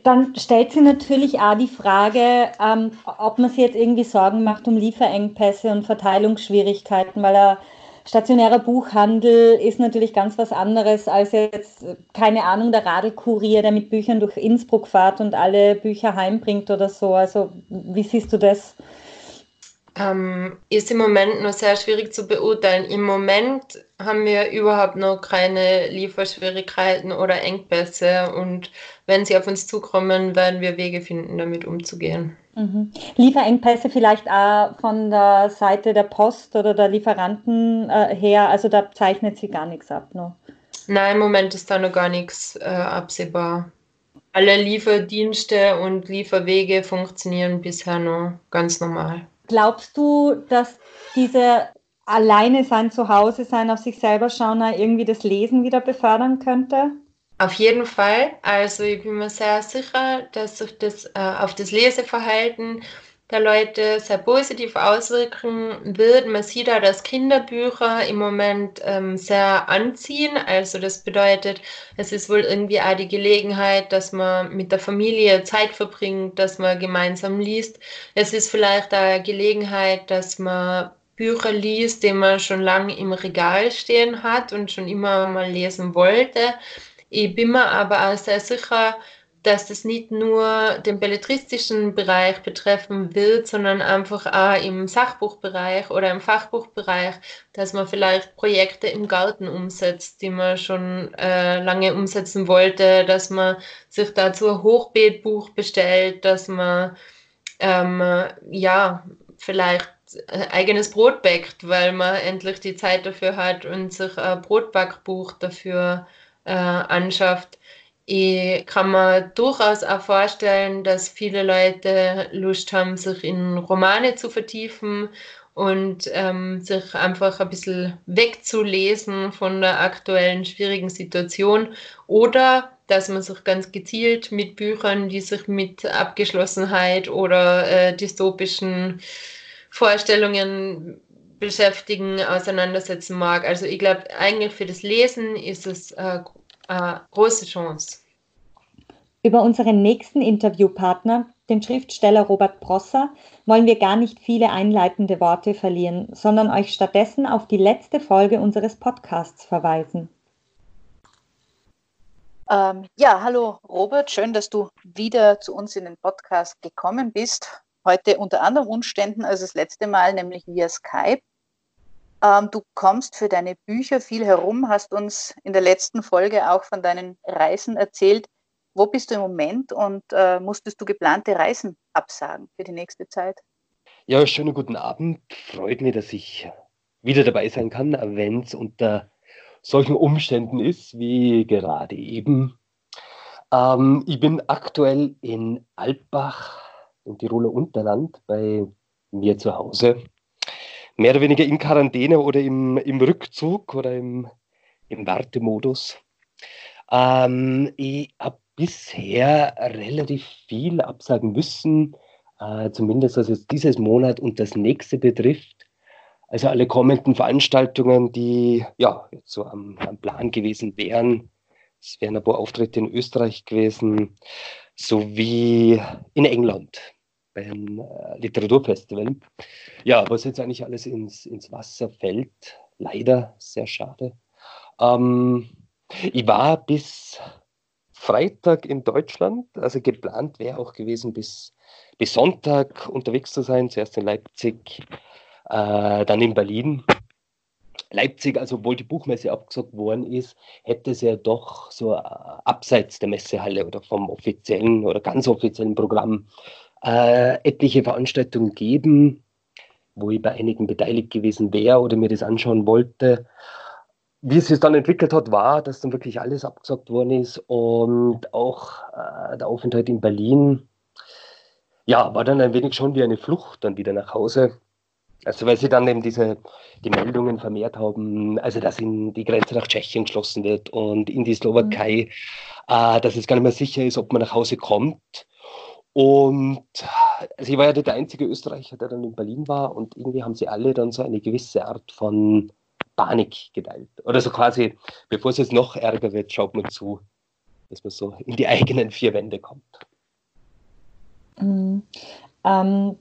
Dann stellt sich natürlich auch die Frage, ähm, ob man sich jetzt irgendwie Sorgen macht um Lieferengpässe und Verteilungsschwierigkeiten, weil er stationärer Buchhandel ist natürlich ganz was anderes als jetzt, keine Ahnung, der Radelkurier, der mit Büchern durch Innsbruck fährt und alle Bücher heimbringt oder so. Also wie siehst du das? ähm, ist im Moment noch sehr schwierig zu beurteilen. Im Moment haben wir überhaupt noch keine Lieferschwierigkeiten oder Engpässe und wenn sie auf uns zukommen, werden wir Wege finden, damit umzugehen. Mhm. Lieferengpässe vielleicht auch von der Seite der Post oder der Lieferanten äh, her, also da zeichnet sich gar nichts ab noch. Nein, im Moment ist da noch gar nichts äh, absehbar. Alle Lieferdienste und Lieferwege funktionieren bisher noch ganz normal. Glaubst du, dass diese alleine sein zu Hause sein, auf sich selber schauen, irgendwie das Lesen wieder befördern könnte? Auf jeden Fall. Also ich bin mir sehr sicher, dass sich das äh, auf das Leseverhalten der Leute sehr positiv auswirken wird. Man sieht da, dass Kinderbücher im Moment ähm, sehr anziehen. Also das bedeutet, es ist wohl irgendwie auch die Gelegenheit, dass man mit der Familie Zeit verbringt, dass man gemeinsam liest. Es ist vielleicht eine Gelegenheit, dass man Bücher liest, die man schon lange im Regal stehen hat und schon immer mal lesen wollte. Ich bin mir aber auch sehr sicher, dass das nicht nur den belletristischen Bereich betreffen wird, sondern einfach auch im Sachbuchbereich oder im Fachbuchbereich, dass man vielleicht Projekte im Garten umsetzt, die man schon äh, lange umsetzen wollte, dass man sich dazu ein Hochbeetbuch bestellt, dass man ähm, ja vielleicht eigenes Brot backt, weil man endlich die Zeit dafür hat und sich ein Brotbackbuch dafür äh, anschafft. Ich kann mir durchaus auch vorstellen, dass viele Leute Lust haben, sich in Romane zu vertiefen und ähm, sich einfach ein bisschen wegzulesen von der aktuellen schwierigen Situation oder dass man sich ganz gezielt mit Büchern, die sich mit Abgeschlossenheit oder äh, dystopischen Vorstellungen beschäftigen, auseinandersetzen mag. Also ich glaube, eigentlich für das Lesen ist es äh, äh, große Chance. Über unseren nächsten Interviewpartner, den Schriftsteller Robert Prosser, wollen wir gar nicht viele einleitende Worte verlieren, sondern euch stattdessen auf die letzte Folge unseres Podcasts verweisen. Ähm, ja, hallo Robert, schön, dass du wieder zu uns in den Podcast gekommen bist. Heute unter anderen Umständen als das letzte Mal, nämlich via Skype. Ähm, du kommst für deine Bücher viel herum, hast uns in der letzten Folge auch von deinen Reisen erzählt. Wo bist du im Moment und äh, musstest du geplante Reisen absagen für die nächste Zeit? Ja, schönen guten Abend. Freut mich, dass ich wieder dabei sein kann, wenn es unter solchen Umständen ist wie gerade eben. Ähm, ich bin aktuell in Alpbach im Tiroler Unterland bei mir zu Hause. Mehr oder weniger in Quarantäne oder im, im Rückzug oder im, im Wartemodus. Ähm, ich habe bisher relativ viel absagen müssen, äh, zumindest was jetzt dieses Monat und das nächste betrifft. Also alle kommenden Veranstaltungen, die ja jetzt so am, am Plan gewesen wären. Es wären ein paar Auftritte in Österreich gewesen, sowie in England beim äh, Literaturfestival. Ja, was jetzt eigentlich alles ins, ins Wasser fällt, leider sehr schade. Ähm, ich war bis Freitag in Deutschland. Also geplant wäre auch gewesen, bis, bis Sonntag unterwegs zu sein. Zuerst in Leipzig, äh, dann in Berlin. Leipzig, also obwohl die Buchmesse abgesagt worden ist, hätte es ja doch so äh, abseits der Messehalle oder vom offiziellen oder ganz offiziellen Programm äh, etliche Veranstaltungen geben, wo ich bei einigen beteiligt gewesen wäre oder mir das anschauen wollte. Wie es sich dann entwickelt hat, war, dass dann wirklich alles abgesagt worden ist und auch äh, der Aufenthalt in Berlin, ja, war dann ein wenig schon wie eine Flucht dann wieder nach Hause. Also weil sie dann eben diese die Meldungen vermehrt haben, also dass in die Grenze nach Tschechien geschlossen wird und in die Slowakei, mhm. äh, dass es gar nicht mehr sicher ist, ob man nach Hause kommt. Und also ich war ja der einzige Österreicher, der dann in Berlin war und irgendwie haben sie alle dann so eine gewisse Art von Panik geteilt. Oder so quasi, bevor es jetzt noch ärger wird, schaut man zu, dass man so in die eigenen vier Wände kommt. Mhm. Ähm,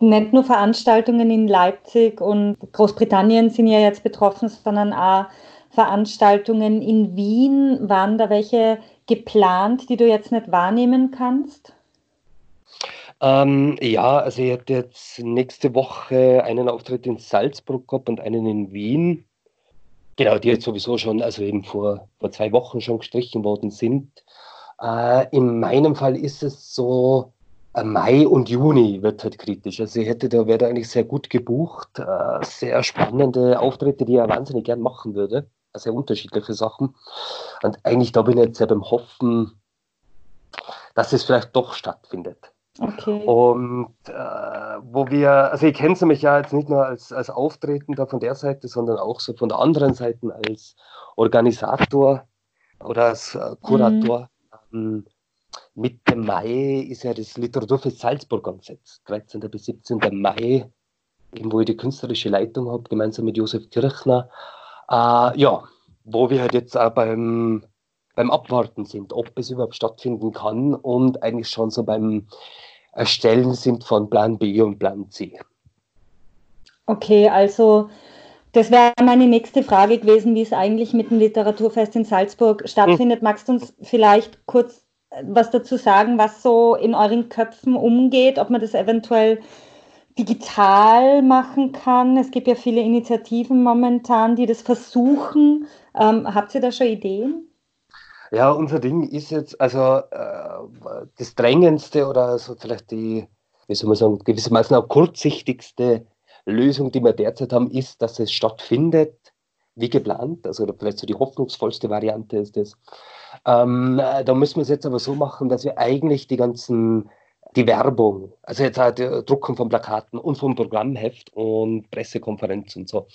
nicht nur Veranstaltungen in Leipzig und Großbritannien sind ja jetzt betroffen, sondern auch Veranstaltungen in Wien. Waren da welche geplant, die du jetzt nicht wahrnehmen kannst? Ähm, ja, also ich hatte jetzt nächste Woche einen Auftritt in Salzburg gehabt und einen in Wien. Genau, die jetzt sowieso schon, also eben vor, vor zwei Wochen schon gestrichen worden sind. Äh, in meinem Fall ist es so, äh, Mai und Juni wird halt kritisch. Also ich hätte da, wäre eigentlich sehr gut gebucht, äh, sehr spannende Auftritte, die er wahnsinnig gern machen würde. Sehr unterschiedliche Sachen. Und eigentlich da bin ich jetzt ja beim Hoffen, dass es vielleicht doch stattfindet. Okay. Und äh, wo wir, also ich kenne mich ja jetzt nicht nur als, als Auftretender von der Seite, sondern auch so von der anderen Seite als Organisator oder als äh, Kurator. Mhm. Ähm, Mitte Mai ist ja das Literaturfest Salzburg angesetzt, 13. bis 17. Mai, wo ich die künstlerische Leitung habe, gemeinsam mit Josef Kirchner. Äh, ja, wo wir halt jetzt auch beim, beim Abwarten sind, ob es überhaupt stattfinden kann und eigentlich schon so beim Erstellen sind von Plan B und Plan C. Okay, also das wäre meine nächste Frage gewesen, wie es eigentlich mit dem Literaturfest in Salzburg stattfindet. Hm. Magst du uns vielleicht kurz was dazu sagen, was so in euren Köpfen umgeht, ob man das eventuell digital machen kann? Es gibt ja viele Initiativen momentan, die das versuchen. Ähm, habt ihr da schon Ideen? Ja, unser Ding ist jetzt, also äh, das Drängendste oder so vielleicht die, wie soll man sagen, gewissermaßen auch kurzsichtigste Lösung, die wir derzeit haben, ist, dass es stattfindet, wie geplant. Also vielleicht so die hoffnungsvollste Variante ist das, ähm, da müssen wir es jetzt aber so machen, dass wir eigentlich die ganzen, die Werbung, also jetzt halt Drucken von Plakaten und vom Programmheft und Pressekonferenz und so,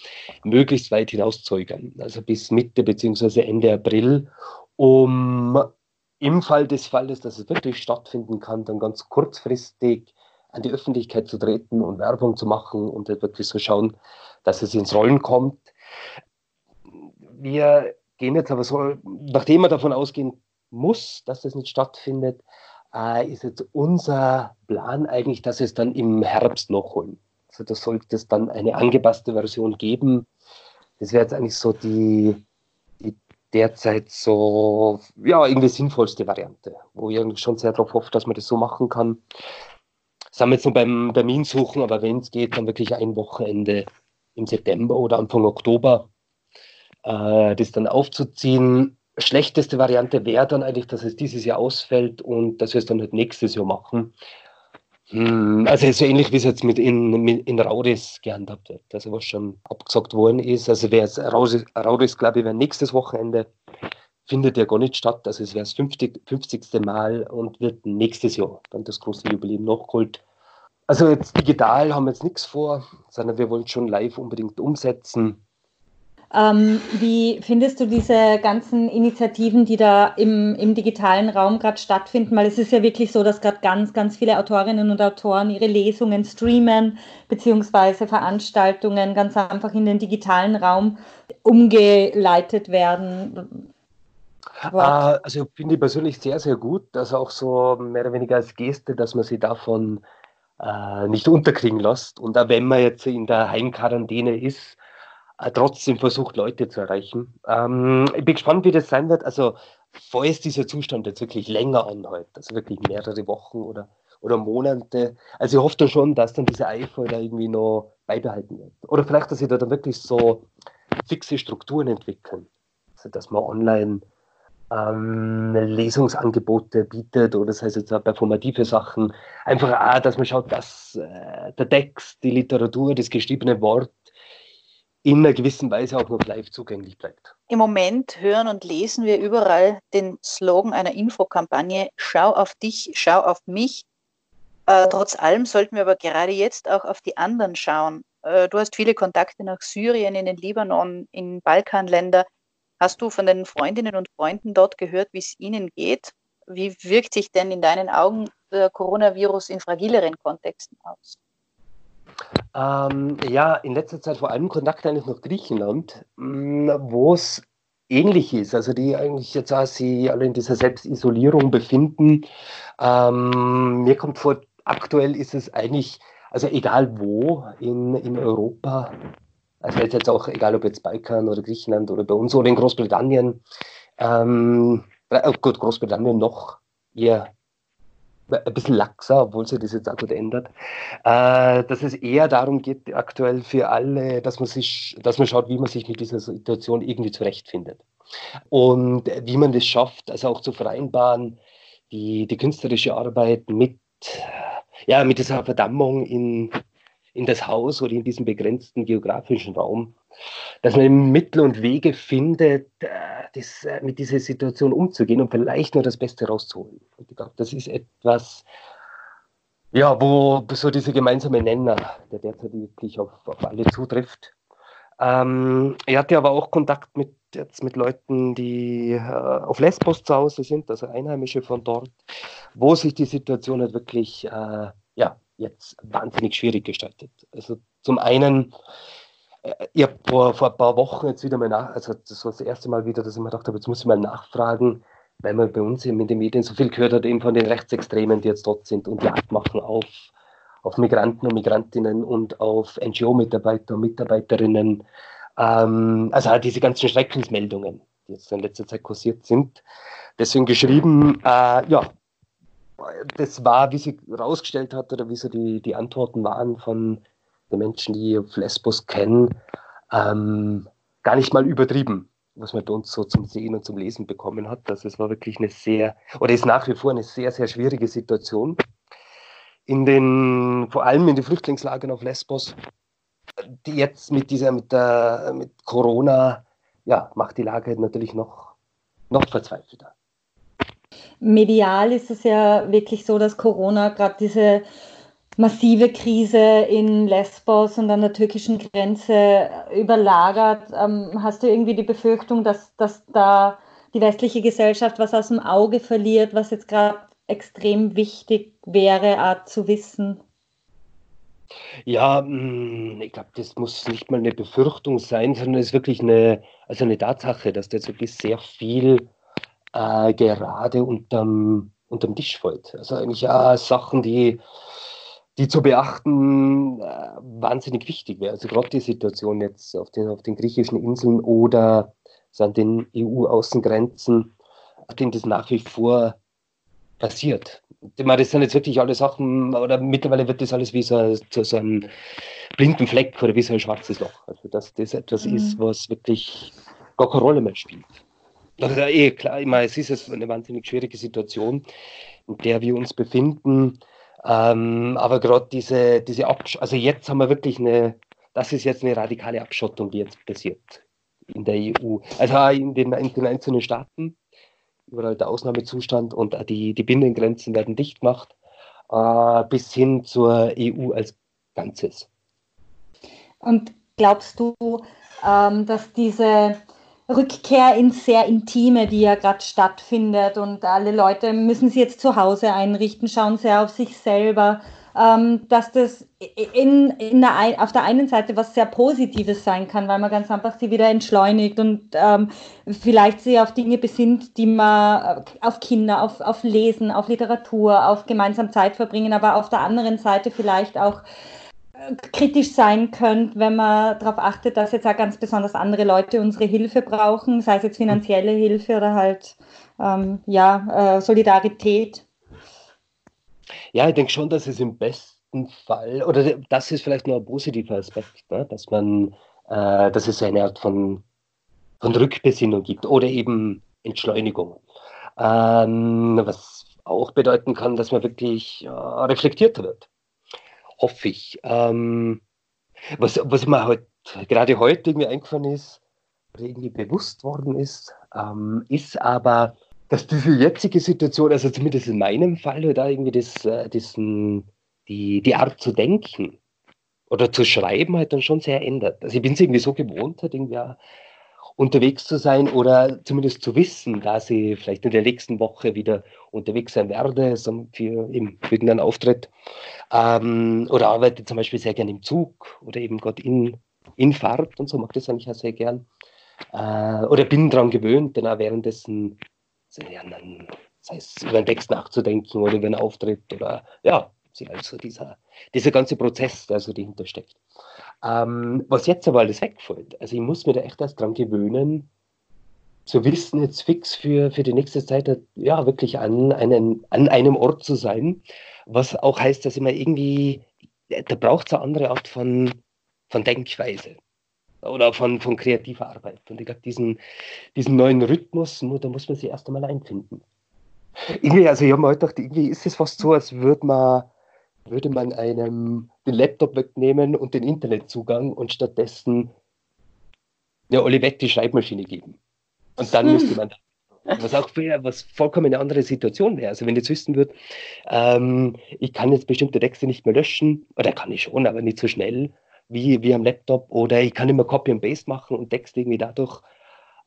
möglichst weit hinauszögern, also bis Mitte bzw. Ende April, um im Fall des Falles, dass es wirklich stattfinden kann, dann ganz kurzfristig an die Öffentlichkeit zu treten und Werbung zu machen und wirklich so schauen, dass es ins Rollen kommt. Wir gehen jetzt aber so, nachdem man davon ausgehen muss, dass das nicht stattfindet, äh, ist jetzt unser Plan eigentlich, dass es dann im Herbst nachholen. Also da sollte es dann eine angepasste Version geben. Das wäre jetzt eigentlich so die derzeit so, ja, irgendwie sinnvollste Variante, wo ich schon sehr darauf hoffe, dass man das so machen kann. Sind wir jetzt noch beim Termin suchen, aber wenn es geht, dann wirklich ein Wochenende im September oder Anfang Oktober äh, das dann aufzuziehen. Schlechteste Variante wäre dann eigentlich, dass es dieses Jahr ausfällt und dass wir es dann halt nächstes Jahr machen. Hm, also so ähnlich wie es jetzt mit in, in Raudis gehandhabt wird, also was schon abgesagt worden ist. Also wäre es Raudis, Raudis glaube ich, wäre nächstes Wochenende, findet ja gar nicht statt. Also es wäre das 50, 50. Mal und wird nächstes Jahr dann das große Jubiläum nachgeholt. Also jetzt digital haben wir jetzt nichts vor, sondern wir wollen schon live unbedingt umsetzen. Ähm, wie findest du diese ganzen Initiativen, die da im, im digitalen Raum gerade stattfinden? Weil es ist ja wirklich so, dass gerade ganz, ganz viele Autorinnen und Autoren ihre Lesungen streamen, beziehungsweise Veranstaltungen ganz einfach in den digitalen Raum umgeleitet werden. Uh, also finde ich persönlich sehr, sehr gut, dass auch so mehr oder weniger als Geste, dass man sich davon uh, nicht unterkriegen lässt. Und auch wenn man jetzt in der Heimquarantäne ist, äh, trotzdem versucht, Leute zu erreichen. Ähm, ich bin gespannt, wie das sein wird. Also falls dieser Zustand jetzt wirklich länger anhält, also wirklich mehrere Wochen oder, oder Monate, also ich hoffe da schon, dass dann dieser Eifer da irgendwie noch beibehalten wird. Oder vielleicht, dass sich da dann wirklich so fixe Strukturen entwickeln. Also, dass man online ähm, Lesungsangebote bietet oder das heißt jetzt auch performative Sachen. Einfach auch, dass man schaut, dass äh, der Text, die Literatur, das geschriebene Wort in einer gewissen Weise auch noch live zugänglich bleibt. Im Moment hören und lesen wir überall den Slogan einer Infokampagne, schau auf dich, schau auf mich. Äh, trotz allem sollten wir aber gerade jetzt auch auf die anderen schauen. Äh, du hast viele Kontakte nach Syrien, in den Libanon, in Balkanländer. Hast du von den Freundinnen und Freunden dort gehört, wie es ihnen geht? Wie wirkt sich denn in deinen Augen der Coronavirus in fragileren Kontexten aus? Ähm, ja, in letzter Zeit vor allem Kontakt eigentlich nach Griechenland, mm, wo es ähnlich ist. Also die eigentlich jetzt auch sie alle in dieser Selbstisolierung befinden. Ähm, mir kommt vor, aktuell ist es eigentlich, also egal wo in, in Europa, also jetzt auch egal ob jetzt Balkan oder Griechenland oder bei uns oder in Großbritannien, ähm, oh gut, Großbritannien noch eher ein bisschen laxer, obwohl sich das jetzt auch gut ändert, äh, dass es eher darum geht, aktuell für alle, dass man sich, dass man schaut, wie man sich mit dieser Situation irgendwie zurechtfindet. Und wie man das schafft, also auch zu vereinbaren, die, die künstlerische Arbeit mit, ja, mit dieser Verdammung in, in das Haus oder in diesem begrenzten geografischen Raum, dass man Mittel und Wege findet, äh, das, äh, mit dieser Situation umzugehen und vielleicht nur das Beste rauszuholen. Ich glaube, das ist etwas, ja, wo so dieser gemeinsame Nenner, der derzeit wirklich auf, auf alle zutrifft. Ähm, er hatte aber auch Kontakt mit, jetzt mit Leuten, die äh, auf Lesbos zu Hause sind, also Einheimische von dort, wo sich die Situation halt wirklich äh, ja, jetzt wahnsinnig schwierig gestaltet. Also zum einen, ich habe vor, vor ein paar Wochen jetzt wieder mal nach, also das war das erste Mal wieder, dass ich mir gedacht habe, jetzt muss ich mal nachfragen, weil man bei uns eben in den Medien so viel gehört hat, eben von den Rechtsextremen, die jetzt dort sind und Jagd machen auf, auf Migranten und Migrantinnen und auf NGO-Mitarbeiter und Mitarbeiterinnen. Ähm, also halt diese ganzen Schreckensmeldungen, die jetzt in letzter Zeit kursiert sind. Deswegen geschrieben, äh, ja, das war, wie sie herausgestellt hat oder wie so die, die Antworten waren von den Menschen, die Lesbos kennen, ähm, gar nicht mal übertrieben, was man bei uns so zum Sehen und zum Lesen bekommen hat. Also es war wirklich eine sehr, oder ist nach wie vor eine sehr, sehr schwierige Situation. In den, vor allem in den Flüchtlingslagern auf Lesbos, die jetzt mit dieser, mit der, mit Corona, ja, macht die Lage natürlich noch, noch verzweifelter. Medial ist es ja wirklich so, dass Corona gerade diese massive Krise in Lesbos und an der türkischen Grenze überlagert. Ähm, hast du irgendwie die Befürchtung, dass, dass da die westliche Gesellschaft was aus dem Auge verliert, was jetzt gerade extrem wichtig wäre, zu wissen? Ja, mm, ich glaube, das muss nicht mal eine Befürchtung sein, sondern es ist wirklich eine, also eine Tatsache, dass da jetzt wirklich sehr viel äh, gerade unterm, unterm Tisch fällt. Also eigentlich ja Sachen, die, die zu beachten äh, wahnsinnig wichtig wäre. Also gerade die Situation jetzt auf den, auf den griechischen Inseln oder an den EU-Außengrenzen, denen das nach wie vor passiert. Ich meine, das sind jetzt wirklich alle Sachen, oder mittlerweile wird das alles wie so, so, so ein blinden Fleck oder wie so ein schwarzes Loch. Also dass das etwas mhm. ist, was wirklich gar keine Rolle mehr spielt. Also eh klar, ich meine, es ist eine wahnsinnig schwierige Situation, in der wir uns befinden. Ähm, aber gerade diese, diese Absch also jetzt haben wir wirklich eine, das ist jetzt eine radikale Abschottung, die jetzt passiert in der EU. Also in den, in den einzelnen Staaten, überall der Ausnahmezustand und die, die Binnengrenzen werden dicht gemacht, äh, bis hin zur EU als Ganzes. Und glaubst du, ähm, dass diese Rückkehr ins sehr Intime, die ja gerade stattfindet. Und alle Leute müssen sich jetzt zu Hause einrichten, schauen sehr auf sich selber. Ähm, dass das in, in der, auf der einen Seite was sehr Positives sein kann, weil man ganz einfach sie wieder entschleunigt und ähm, vielleicht sie auf Dinge besinnt, die man äh, auf Kinder, auf, auf Lesen, auf Literatur, auf gemeinsam Zeit verbringen, aber auf der anderen Seite vielleicht auch kritisch sein könnt, wenn man darauf achtet, dass jetzt auch ganz besonders andere Leute unsere Hilfe brauchen, sei es jetzt finanzielle Hilfe oder halt ähm, ja, äh, Solidarität. Ja, ich denke schon, dass es im besten Fall, oder das ist vielleicht nur ein positiver Aspekt, ne? dass man, äh, dass es eine Art von, von Rückbesinnung gibt oder eben Entschleunigung. Ähm, was auch bedeuten kann, dass man wirklich äh, reflektierter wird. Hoffe ich. Ähm, was, was mir halt gerade heute irgendwie eingefallen ist, oder irgendwie bewusst worden ist, ähm, ist aber, dass diese jetzige Situation, also zumindest in meinem Fall, da halt irgendwie das, äh, diesen, die, die Art zu denken oder zu schreiben halt dann schon sehr ändert. Also ich bin es irgendwie so gewohnt, halt irgendwie unterwegs zu sein oder zumindest zu wissen, dass ich vielleicht in der nächsten Woche wieder unterwegs sein werde für irgendeinen Auftritt. Ähm, oder arbeite zum Beispiel sehr gerne im Zug oder eben gerade in, in Fahrt und so, mag das eigentlich auch sehr gern. Äh, oder bin daran gewöhnt, dann auch währenddessen ja, dann, sei es über einen Text nachzudenken oder über einen Auftritt oder ja, also dieser, dieser ganze Prozess, der so dahinter steckt. Ähm, was jetzt aber alles wegfällt, also ich muss mir da echt erst dran gewöhnen, zu wissen, jetzt fix für, für die nächste Zeit ja wirklich an, einen, an einem Ort zu sein, was auch heißt, dass ich mir irgendwie, da braucht es eine andere Art von, von Denkweise oder von, von kreativer Arbeit. Und ich glaube, diesen, diesen neuen Rhythmus, da muss man sich erst einmal einfinden. Irgendwie, also ich habe mir heute gedacht, irgendwie ist es fast so, als würde man würde man einem den Laptop wegnehmen und den Internetzugang und stattdessen eine Olivetti Schreibmaschine geben. Und dann müsste man, (laughs) was auch für, was vollkommen eine andere Situation wäre. Also wenn jetzt wissen würde, ähm, ich kann jetzt bestimmte Texte nicht mehr löschen, oder kann ich schon, aber nicht so schnell wie, wie am Laptop, oder ich kann immer Copy and Paste machen und Texte irgendwie dadurch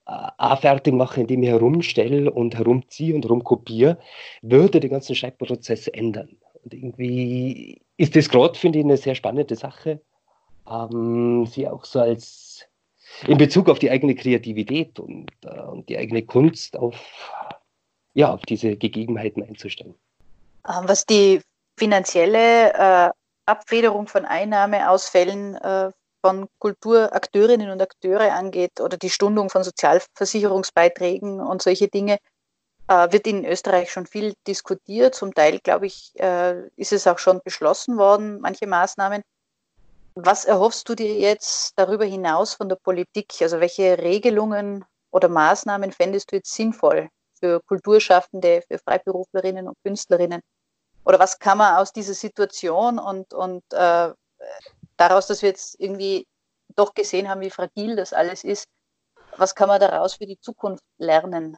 äh, fertig machen, indem ich herumstelle und herumziehe und herumkopiere, würde den ganzen Schreibprozess ändern. Und irgendwie ist das gerade, finde ich, eine sehr spannende Sache, ähm, sie auch so als in Bezug auf die eigene Kreativität und, äh, und die eigene Kunst auf, ja, auf diese Gegebenheiten einzustellen. Ähm, was die finanzielle äh, Abfederung von Einnahmeausfällen äh, von Kulturakteurinnen und Akteure angeht oder die Stundung von Sozialversicherungsbeiträgen und solche Dinge, wird in Österreich schon viel diskutiert. Zum Teil, glaube ich, äh, ist es auch schon beschlossen worden, manche Maßnahmen. Was erhoffst du dir jetzt darüber hinaus von der Politik? Also welche Regelungen oder Maßnahmen fändest du jetzt sinnvoll für Kulturschaffende, für Freiberuflerinnen und Künstlerinnen? Oder was kann man aus dieser Situation und, und äh, daraus, dass wir jetzt irgendwie doch gesehen haben, wie fragil das alles ist, was kann man daraus für die Zukunft lernen?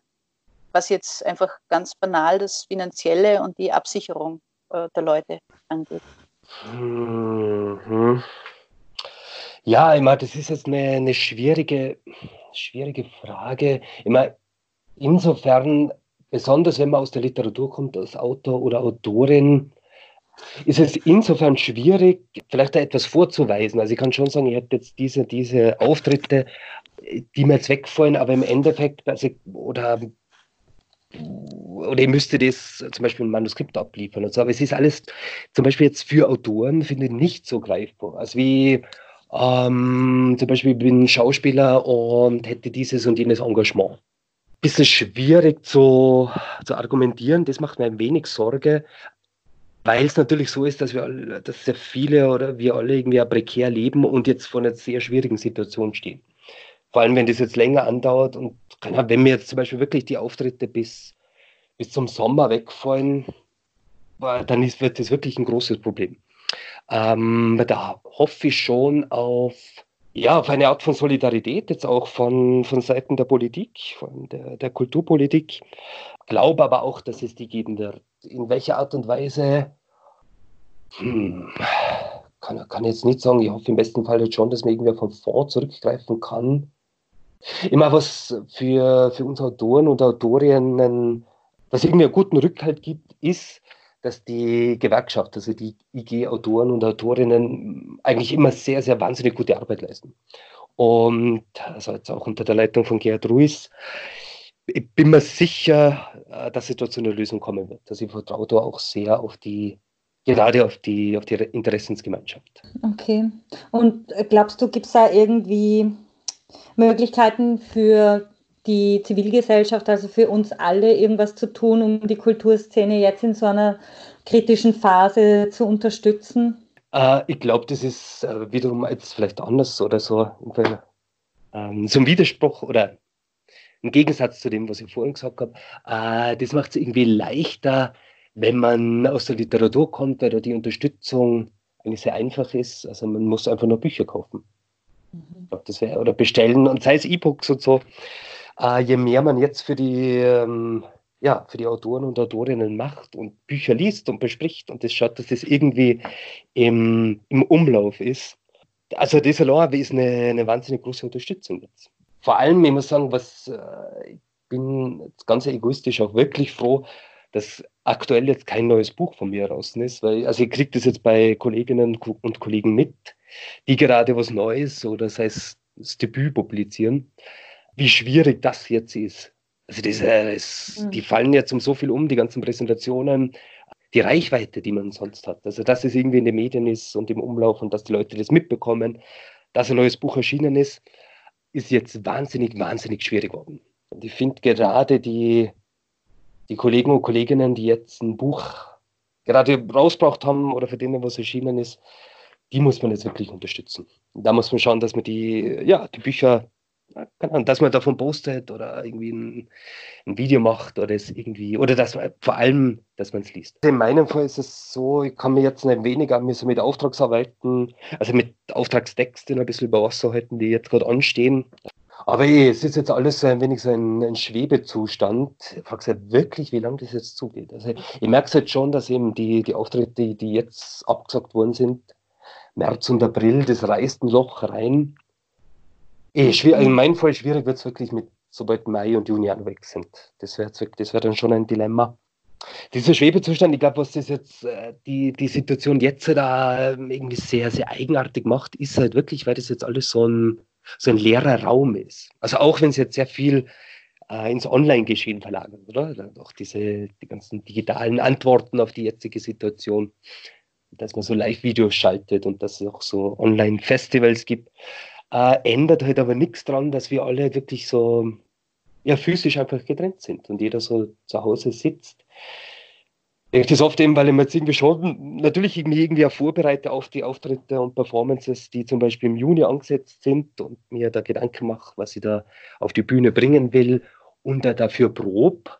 Was jetzt einfach ganz banal das Finanzielle und die Absicherung äh, der Leute angeht. Mhm. Ja, ich meine, das ist jetzt eine, eine schwierige, schwierige Frage. Ich meine, insofern, besonders wenn man aus der Literatur kommt, als Autor oder Autorin, ist es insofern schwierig, vielleicht da etwas vorzuweisen. Also ich kann schon sagen, ich hätte jetzt diese, diese Auftritte, die mir jetzt wegfallen, aber im Endeffekt, also, oder oder ihr müsstet das zum Beispiel ein Manuskript abliefern und so. Aber es ist alles zum Beispiel jetzt für Autoren, finde ich, nicht so greifbar. Also wie ähm, zum Beispiel, ich bin Schauspieler und hätte dieses und jenes Engagement. Bisschen schwierig zu, zu argumentieren, das macht mir ein wenig Sorge, weil es natürlich so ist, dass wir alle, dass sehr viele oder wir alle irgendwie prekär leben und jetzt vor einer sehr schwierigen Situation stehen. Vor allem, wenn das jetzt länger andauert und wenn mir jetzt zum Beispiel wirklich die Auftritte bis, bis zum Sommer wegfallen, dann ist, wird das wirklich ein großes Problem. Ähm, da hoffe ich schon auf, ja, auf eine Art von Solidarität, jetzt auch von, von Seiten der Politik, von der, der Kulturpolitik. Glaube aber auch, dass es die geben wird. In welcher Art und Weise, hm, kann, kann jetzt nicht sagen. Ich hoffe im besten Fall jetzt schon, dass man irgendwie vom Fonds zurückgreifen kann immer was für, für uns Autoren und Autorinnen, was irgendwie einen guten Rückhalt gibt, ist, dass die Gewerkschaft, also die IG-Autoren und Autorinnen eigentlich immer sehr, sehr wahnsinnig gute Arbeit leisten. Und also jetzt auch unter der Leitung von Gerhard Ruiz, ich bin mir sicher, äh, dass es dort zu einer Lösung kommen wird. Also ich vertraue da auch sehr auf die, gerade auf die, auf die Interessensgemeinschaft. Okay. Und glaubst du, gibt es da irgendwie Möglichkeiten für die Zivilgesellschaft, also für uns alle, irgendwas zu tun, um die Kulturszene jetzt in so einer kritischen Phase zu unterstützen? Äh, ich glaube, das ist äh, wiederum jetzt vielleicht anders oder so, ähm, so ein Widerspruch oder ein Gegensatz zu dem, was ich vorhin gesagt habe. Äh, das macht es irgendwie leichter, wenn man aus der Literatur kommt, weil da die Unterstützung eigentlich sehr einfach ist. Also man muss einfach nur Bücher kaufen. Mhm. Das wär, oder bestellen und sei es E-Books und so. Äh, je mehr man jetzt für die, ähm, ja, für die Autoren und Autorinnen macht und Bücher liest und bespricht und das schaut, dass das irgendwie im, im Umlauf ist. Also das allein ist eine, eine wahnsinnig große Unterstützung jetzt. Vor allem, ich muss sagen, was äh, ich bin ganz egoistisch auch wirklich froh, dass aktuell jetzt kein neues Buch von mir draußen ist, weil also ich kriege das jetzt bei Kolleginnen und Kollegen mit, die gerade was Neues oder sei es das Debüt publizieren wie schwierig das jetzt ist. Also das, äh, das, mhm. die fallen jetzt um so viel um, die ganzen Präsentationen, die Reichweite, die man sonst hat. Also dass es irgendwie in den Medien ist und im Umlauf und dass die Leute das mitbekommen, dass ein neues Buch erschienen ist, ist jetzt wahnsinnig, wahnsinnig schwierig geworden. Und ich finde gerade die, die Kollegen und Kolleginnen, die jetzt ein Buch gerade rausgebracht haben oder für denen was erschienen ist, die muss man jetzt wirklich unterstützen. Da muss man schauen, dass man die, ja, die Bücher Ahnung, dass man davon postet oder irgendwie ein, ein, Video macht oder es irgendwie, oder dass man vor allem, dass man es liest. In meinem Fall ist es so, ich kann mir jetzt nicht weniger so mit Auftragsarbeiten, also mit Auftragstexten ein bisschen über Wasser halten, die jetzt gerade anstehen. Aber ey, es ist jetzt alles so ein wenig so ein, ein Schwebezustand. Ich frage mich wirklich, wie lange das jetzt zugeht. Also ich merke es jetzt schon, dass eben die, die Auftritte, die, die jetzt abgesagt worden sind, März und April, das reißt ein Loch rein. Eh, schwer, in meinem Fall schwierig wird es wirklich mit, sobald Mai und Juni weg sind. Das wäre das wär dann schon ein Dilemma. Dieser Schwebezustand, ich glaube, was das jetzt, äh, die, die Situation jetzt da ähm, irgendwie sehr, sehr eigenartig macht, ist halt wirklich, weil das jetzt alles so ein, so ein leerer Raum ist. Also auch wenn es jetzt sehr viel äh, ins Online-Geschehen verlagert, oder? Auch diese, die ganzen digitalen Antworten auf die jetzige Situation, dass man so Live-Videos schaltet und dass es auch so Online-Festivals gibt. Äh, ändert halt aber nichts daran, dass wir alle wirklich so ja, physisch einfach getrennt sind und jeder so zu Hause sitzt. Ich das oft eben, weil ich mir jetzt irgendwie schon natürlich irgendwie, irgendwie auch vorbereite auf die Auftritte und Performances, die zum Beispiel im Juni angesetzt sind und mir da Gedanken mache, was ich da auf die Bühne bringen will und da dafür prob.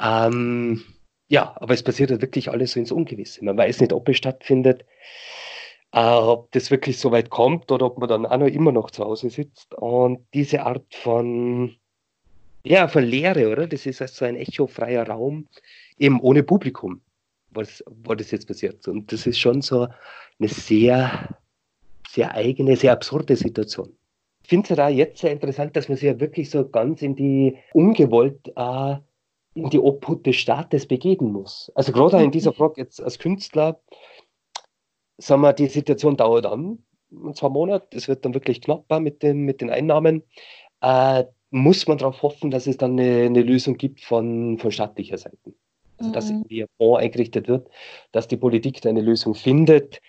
Ähm, ja, aber es passiert halt wirklich alles so ins Ungewisse. Man weiß nicht, ob es stattfindet äh, ob das wirklich so weit kommt oder ob man dann auch noch immer noch zu Hause sitzt. Und diese Art von, ja, von Leere, oder? Das ist also ein echofreier Raum, eben ohne Publikum, was, was das jetzt passiert. Und das ist schon so eine sehr, sehr eigene, sehr absurde Situation. Ich finde es ja halt jetzt sehr interessant, dass man sich ja wirklich so ganz in die ungewollt äh, in die Obhut des Staates begeben muss. Also gerade in dieser mhm. Frage jetzt als Künstler, sagen wir, die Situation dauert an, zwei Monate, es wird dann wirklich knapper mit den, mit den Einnahmen, äh, muss man darauf hoffen, dass es dann eine, eine, Lösung gibt von, von staatlicher Seite. Also, dass mhm. irgendwie ein Fonds eingerichtet wird, dass die Politik da eine Lösung findet,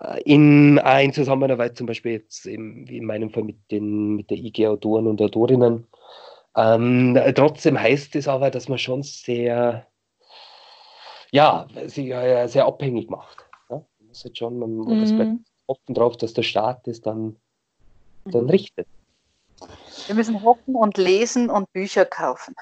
äh, in, in Zusammenarbeit zum Beispiel jetzt wie in meinem Fall mit, den, mit der IG Autoren und Autorinnen. Ähm, trotzdem heißt es aber, dass man schon sehr, ja, sich äh, sehr abhängig macht ist halt schon, man mhm. offen drauf, dass der Staat es dann, dann mhm. richtet. Wir müssen hoffen und lesen und Bücher kaufen.